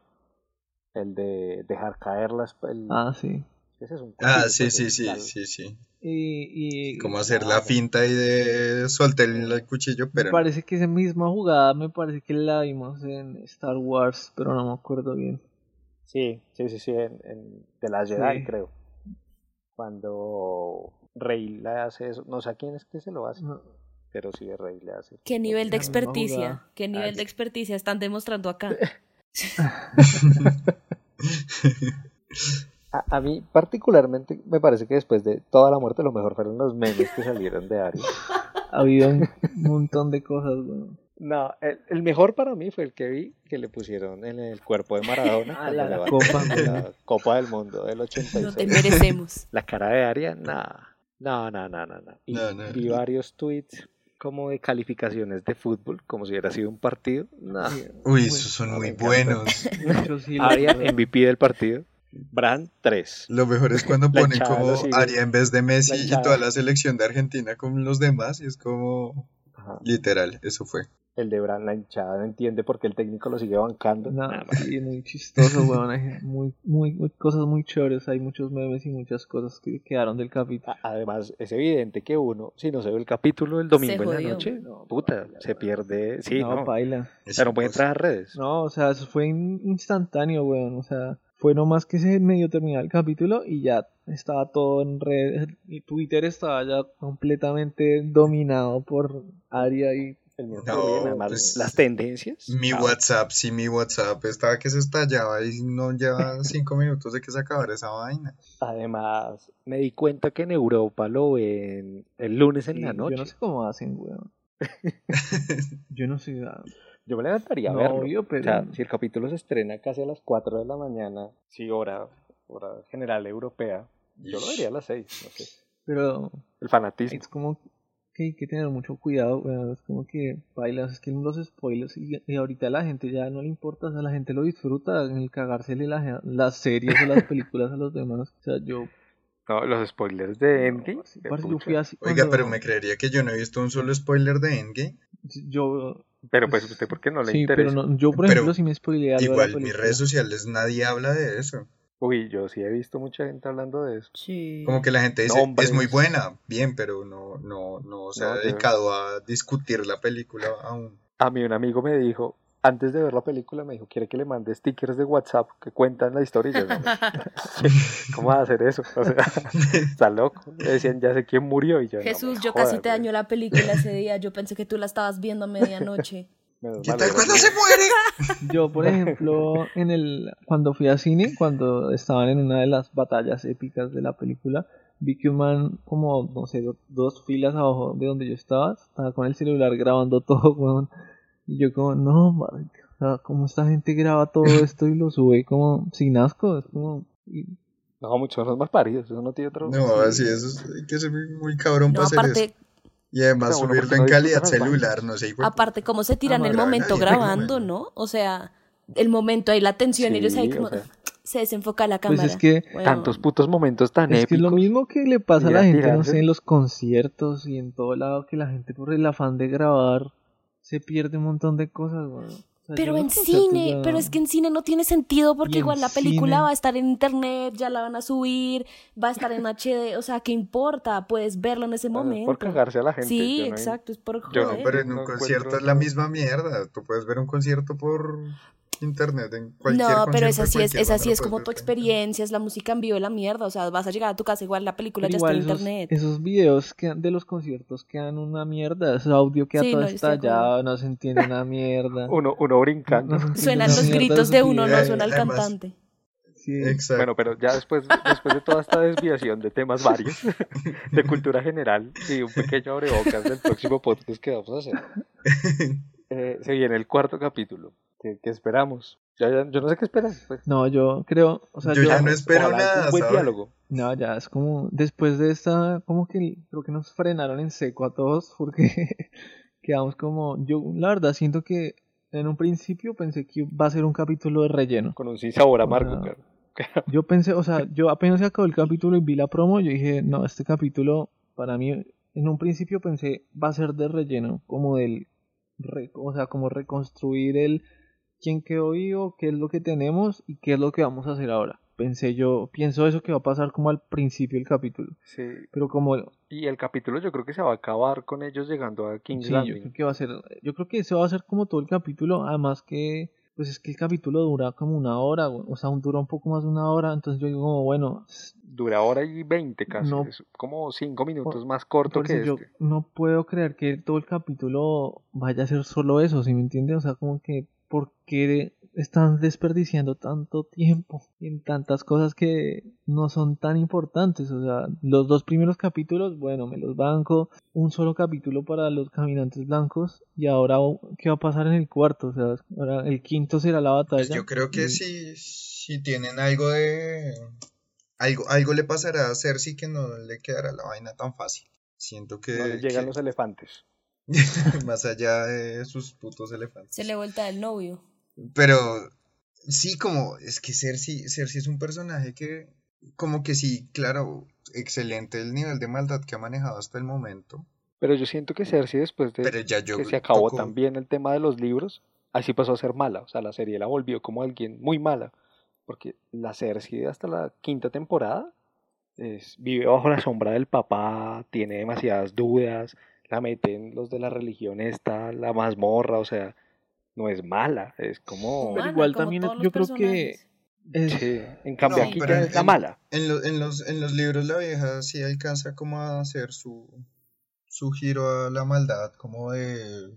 El de dejar caer las... El, Ah, sí. ese es un Ah, sí, sí, sí, sí, sí. Y, y Como hacer la finta ahí de soltar el cuchillo, me pero no. parece que esa misma jugada me parece que la vimos en Star Wars, pero no me acuerdo bien. Sí, sí, sí, sí, en, en The Last Jedi, Sí. creo. Cuando Rey le hace eso, no sé a quién es que se lo hace, No. pero sí, Rey le hace. ¿Qué nivel de La experticia? ¿Qué nivel de experticia están demostrando acá? (laughs) (laughs) (laughs) A, a mí particularmente me parece que después de toda la muerte lo mejor fueron los memes que salieron de Arya. Ha habido un montón de cosas, weón. No, el, el mejor para mí fue el que vi que le pusieron en el cuerpo de Maradona Ah, la copa. la Copa del Mundo del No te 86. merecemos. (laughs) La cara de Arya, nada. No, no, no, no, no. Y No, no. vi varios tweets como de calificaciones de fútbol, como si hubiera sido un partido. No. Uy, esos son no, muy buenos. Verdad. MVP del partido. Bran 3. Lo mejor es cuando (laughs) ponen hinchada como sigue. Aria en vez de Messi y toda la selección de Argentina con los demás, y es como literal, eso fue. El de Bran, la hinchada, no entiende por qué el técnico lo sigue bancando. No, sí, muy chistoso, weón. Hay muy, muy, muy- cosas muy chéveres. Hay muchos memes y muchas cosas que quedaron del capítulo. Además, es evidente que uno, si no se ve el capítulo del domingo en la noche, No, puta, baila, se pierde. Sí, no, no. baila. No puede entrar a redes. No, o sea, eso fue in- instantáneo, weón. O sea, fue nomás que se medio terminar el capítulo y ya estaba todo en redes. Y Twitter estaba ya completamente dominado por Aria y El mío No, también, además, pues, las tendencias. Mi ah, WhatsApp, sí, mi WhatsApp estaba que se estallaba y no lleva (laughs) cinco minutos de que se acabara esa vaina. Además, me di cuenta que en Europa lo ven el lunes en la noche. Yo no sé cómo hacen, weón. (laughs) Yo no sé. Yo me levantaría a No, verlo. obvio, pero- O sea, si el capítulo se estrena casi a las 4 de la mañana, sí, hora, hora general europea, Yo lo vería a las 6, no sé. Pero El fanatismo. es como que hay que tener mucho cuidado, weón, es como que bailas, es que los spoilers y, y ahorita a la gente ya no le importa, o sea, la gente lo disfruta en el cagársele la- las series o las películas a los demás. O sea, yo No, los spoilers de Endgame. no, sí, de parce, yo pucha. fui así Oiga, cuando- pero me creería que yo no he visto un solo spoiler de Endgame. yo Pero pues usted, ¿por qué no le sí, pero interesa? no, yo por Pero ejemplo si me spoileé algo de la Igual, mis redes sociales nadie habla de eso. Uy, yo sí he visto mucha gente hablando de eso. Sí. Como que la gente dice, es muy buena, bien, pero no, no, no se No, ha yo- dedicado a discutir la película aún. A mí un amigo me dijo, antes de ver la película, me dijo, quiere que le mande stickers de WhatsApp que cuentan la historia. Y yo, no, (laughs) ¿Cómo va a hacer eso? O sea, (laughs) está loco. Le decían, ya sé quién murió. Y yo, Jesús, me yo casi te daño la película ese día. Yo pensé que tú la estabas viendo a medianoche. ¿Qué tal cuando se muere? (laughs) Yo, por ejemplo, en el cuando fui a cine, cuando estaban en una de las batallas épicas de la película, vi que un man, como, no sé, do- dos filas abajo de donde yo estaba, estaba con el celular grabando todo, weón. Y yo como, no, marica, o sea, como esta gente graba todo (laughs) esto y lo sube como sin asco, es como... y- No, muchos son más paridos. Eso no tiene otro. No, así, eso es, hay que ser muy, cabrón No, para hacer eso. aparte, Y además subirlo en calidad celular, no sé. aparte cómo se tiran no el momento grabando. ¿no? O sea, el momento ahí, la tensión, y ellos ahí Sí, como o sea. se desenfoca la Pues cámara. es que. Tantos putos momentos tan es que es épicos. lo mismo que le pasa a la gente, no sé, en los conciertos y en todo lado, que la gente por el afán de grabar se pierde un montón de cosas, weón. O sea, yo Pero en cine, ya- pero es que en cine no tiene sentido porque igual la película cine- va a estar en internet, ya la van a subir, va a estar en HD, o sea, ¿qué importa? Puedes verlo en ese Bueno, es momento. por cagarse a la gente. sí, yo no- exacto, es por yo No, joder. pero en un No concierto encuentro es la misma mierda. Tú puedes ver un concierto por internet en cualquier No, pero esa sí es, esa sí es como puedes tu experiencia, es la música en vivo de la mierda, o sea, vas a llegar a tu casa igual la película Pero ya igual está en esos, internet. esos videos que, de los conciertos quedan una mierda, ese audio queda Sí, todo no, estallado, no se entiende una mierda. (laughs) Uno, uno brincando. No Suenan los gritos de uno, no suena el Además- cantante. Sí. Exacto. Bueno, pero ya después, después de toda esta desviación de temas varios, (laughs) de cultura general y un pequeño abrebocas del próximo podcast que vamos a hacer, (laughs) eh, se viene el cuarto capítulo. ¿Qué, qué esperamos? Ya- ya- yo no sé qué esperas. Pues. No, yo creo, o sea, Yo yo, ya no espero nada, Un buen ¿sabes? diálogo. no, ya es como, después de esta, como que creo que nos frenaron en seco a todos porque (laughs) quedamos como, yo la verdad siento que en un principio pensé que va a ser un capítulo de relleno. Con un sabor sea, claro. (laughs) Yo pensé, o sea, yo apenas se acabó el capítulo y vi la promo, yo dije, no, este capítulo, para mí, en un principio pensé, va a ser de relleno, como del, re- o sea, como reconstruir el quién quedó vivo, qué es lo que tenemos y qué es lo que vamos a hacer ahora. Pensé yo, pienso eso que va a pasar como al principio del capítulo, Sí. pero como, Y el capítulo yo creo que se va a acabar con ellos llegando a King's sí, yo creo que va a ser, yo creo que eso va a ser como todo el capítulo, además que, pues es que el capítulo dura como una hora, o sea, un- dura un poco más de una hora, entonces yo digo como, bueno, Dura hora y veinte casi. No. Es como cinco minutos Por- más corto que eso yo este. no puedo creer que todo el capítulo vaya a ser solo eso, ¿sí me entiendes? O sea, como que, ¿por qué están desperdiciando tanto tiempo en tantas cosas que no son tan importantes? O sea, los dos primeros capítulos, bueno, me los banco, un solo capítulo para los caminantes blancos, y ahora, ¿qué va a pasar en el cuarto? O sea, ahora el quinto será la batalla. Pues yo creo que y- si, si tienen algo de... Algo, algo le pasará a Cersei que no le quedará la vaina tan fácil. Siento que, No les llegan que- los elefantes. (laughs) más allá de sus putos elefantes. Se le vuelta el novio. Pero sí, como es que Cersei, Cersei es un personaje que, como que sí, claro, excelente el nivel de maldad que ha manejado hasta el momento. Pero yo siento que Cersei después de Pero ya yo que se acabó toco- también el tema de los libros, así pasó a ser mala. O sea, la serie la volvió como alguien muy mala. Porque la Cersei hasta la quinta temporada es- vive bajo la sombra del papá, tiene demasiadas dudas, la meten los de la religión esta, la mazmorra, o sea, no es mala, es como... Pero igual como también todos yo creo que personajes. es- Sí, en cambio No, aquí ya en- es la mala. En, lo- en los, en los libros la vieja sí alcanza como a hacer su, su giro a la maldad, como de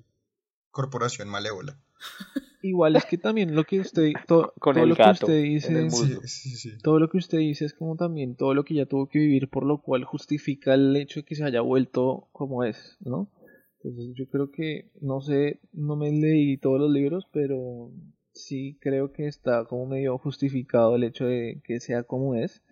corporación malévola. (laughs) igual es que también lo que usted, (laughs) to- Con todo el lo que usted en dice... sí. todo lo que usted dice es como también todo lo que ya tuvo que vivir, por lo cual justifica el hecho de que se haya vuelto como es, ¿no? Entonces yo creo que, no sé, no me leí todos los libros, pero sí creo que está como medio justificado el hecho de que sea como es,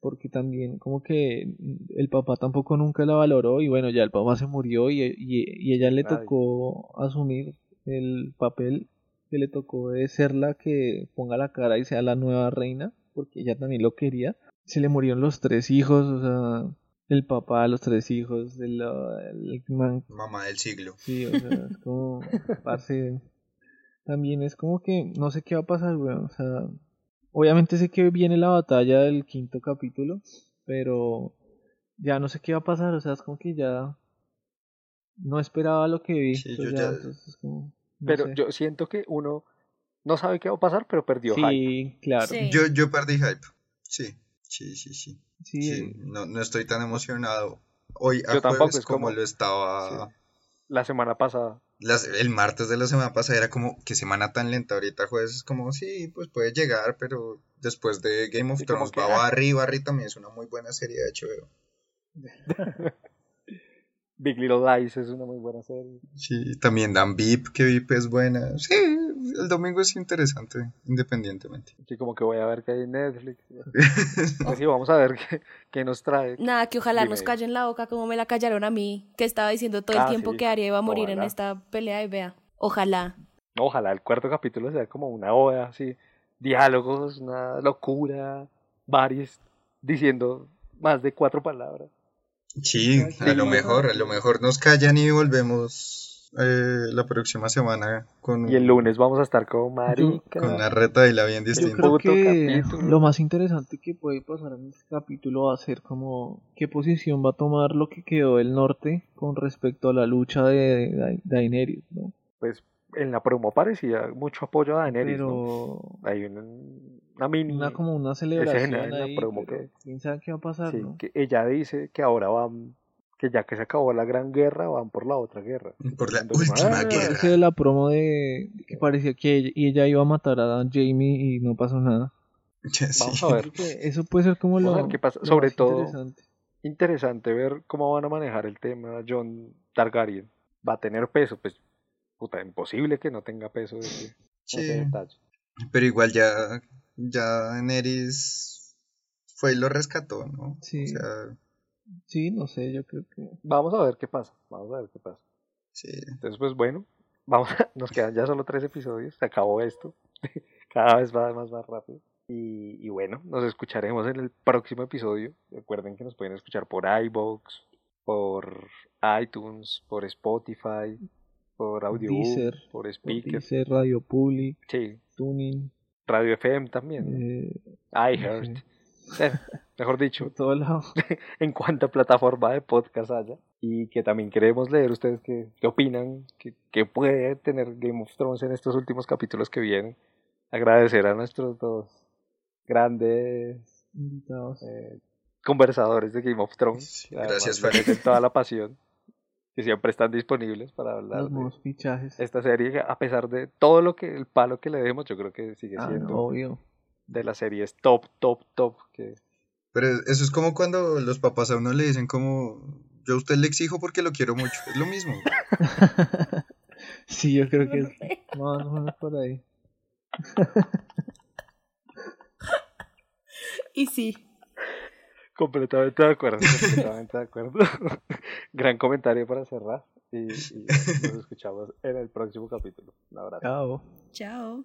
porque también como que el papá tampoco nunca la valoró y bueno, ya el papá se murió y, y, ella le tocó asumir el papel que le tocó de ser la que ponga la cara y sea la nueva reina, porque ella también lo quería. Se le murieron los tres hijos, o sea, el papá, los tres hijos, el, el mamá del siglo. Sí, o sea, es como, (laughs) también es como que no sé qué va a pasar, weón, o sea, obviamente sé que viene la batalla del quinto capítulo, pero ya no sé qué va a pasar, o sea, es como que ya no esperaba lo que vi, pero yo siento que uno no sabe qué va a pasar, pero perdió hype. Sí, claro. Yo, yo perdí hype, sí, sí, sí, sí. Sí, no, no estoy tan emocionado hoy a jueves como, lo estaba la semana pasada. el martes de la semana pasada era como, qué semana tan lenta, ahorita jueves es como, sí, pues puede llegar, pero después de Game of Thrones, va ah. Barry, Barry también es una muy buena serie de HBO. (laughs) Big Little Lies es una muy buena serie. Sí, también Dan Vip, que Vip es buena. Sí, el domingo es interesante, independientemente. Sí, como que voy a ver qué hay en Netflix. (laughs) Así vamos a ver qué, nos trae. Nada, que ojalá nos callen la boca como me la callaron a mí, que estaba diciendo todo el ah, tiempo que Aria iba a morir en esta pelea de Bea. Ojalá. Ojalá el cuarto capítulo sea como una oda, así, diálogos, una locura, varios diciendo más de cuatro palabras. Sí, a lo mejor, a lo mejor nos callan y volvemos eh, la próxima semana con... Y el lunes vamos a estar con marica. Con una reta y la bien distinta. Yo creo que lo más interesante que puede pasar en este capítulo va a ser como qué posición va a tomar lo que quedó del norte con respecto a la lucha de Daenerys, ¿no? Pues en la promo parecía mucho apoyo a Daenerys, pero hay una, una, mini una como una celebración en la promo que quién sabe qué va a pasar que ella dice que ahora van que ya que se acabó la gran guerra van por la otra guerra. Por la última ah, guerra. De la promo de que parecía que ella, y ella iba a matar a Jamie y no pasó nada. (laughs) Vamos a ver. Eso puede ser como lo, qué pasa. sobre todo interesante. interesante ver cómo van a manejar el tema John Targaryen. Va a tener peso pues puta, imposible que no tenga peso ese, sí. Pero igual ya, ya Neris fue y lo rescató, ¿no? Sí. O sea... Sí, no sé, yo creo que. Vamos a ver qué pasa. Vamos a ver qué pasa. Sí. Entonces, pues bueno, vamos nos quedan ya solo tres episodios. Se acabó esto. (laughs) Cada vez va más, más rápido. Y, y, bueno, nos escucharemos en el próximo episodio. Recuerden que nos pueden escuchar por iBox, por iTunes, por Spotify, por audio, por speaker, Radio Public, sí. Tuning, Radio FM también, eh, iHeart, eh, mejor dicho, (laughs) todo lado. (laughs) en cuanta plataforma de podcast haya y que también queremos leer ustedes qué, qué opinan, que, puede tener Game of Thrones en estos últimos capítulos que vienen. Agradecer a nuestros dos grandes invitados. Eh, conversadores de Game of Thrones. Gracias, por toda la pasión que siempre están disponibles para hablar de fichajes. esta serie, a pesar de todo lo que el palo que le demos, yo creo que sigue ah, siendo obvio. de las series top, top, top. Que... Pero eso es como cuando los papás a uno le dicen como, yo a usted le exijo porque lo quiero mucho, es lo mismo. (laughs) sí, yo creo que es más o menos por ahí. (laughs) y sí, Completamente de acuerdo, completamente de acuerdo. (laughs) Gran comentario para cerrar y, y nos escuchamos en el próximo capítulo. Un abrazo. Chao. Chao.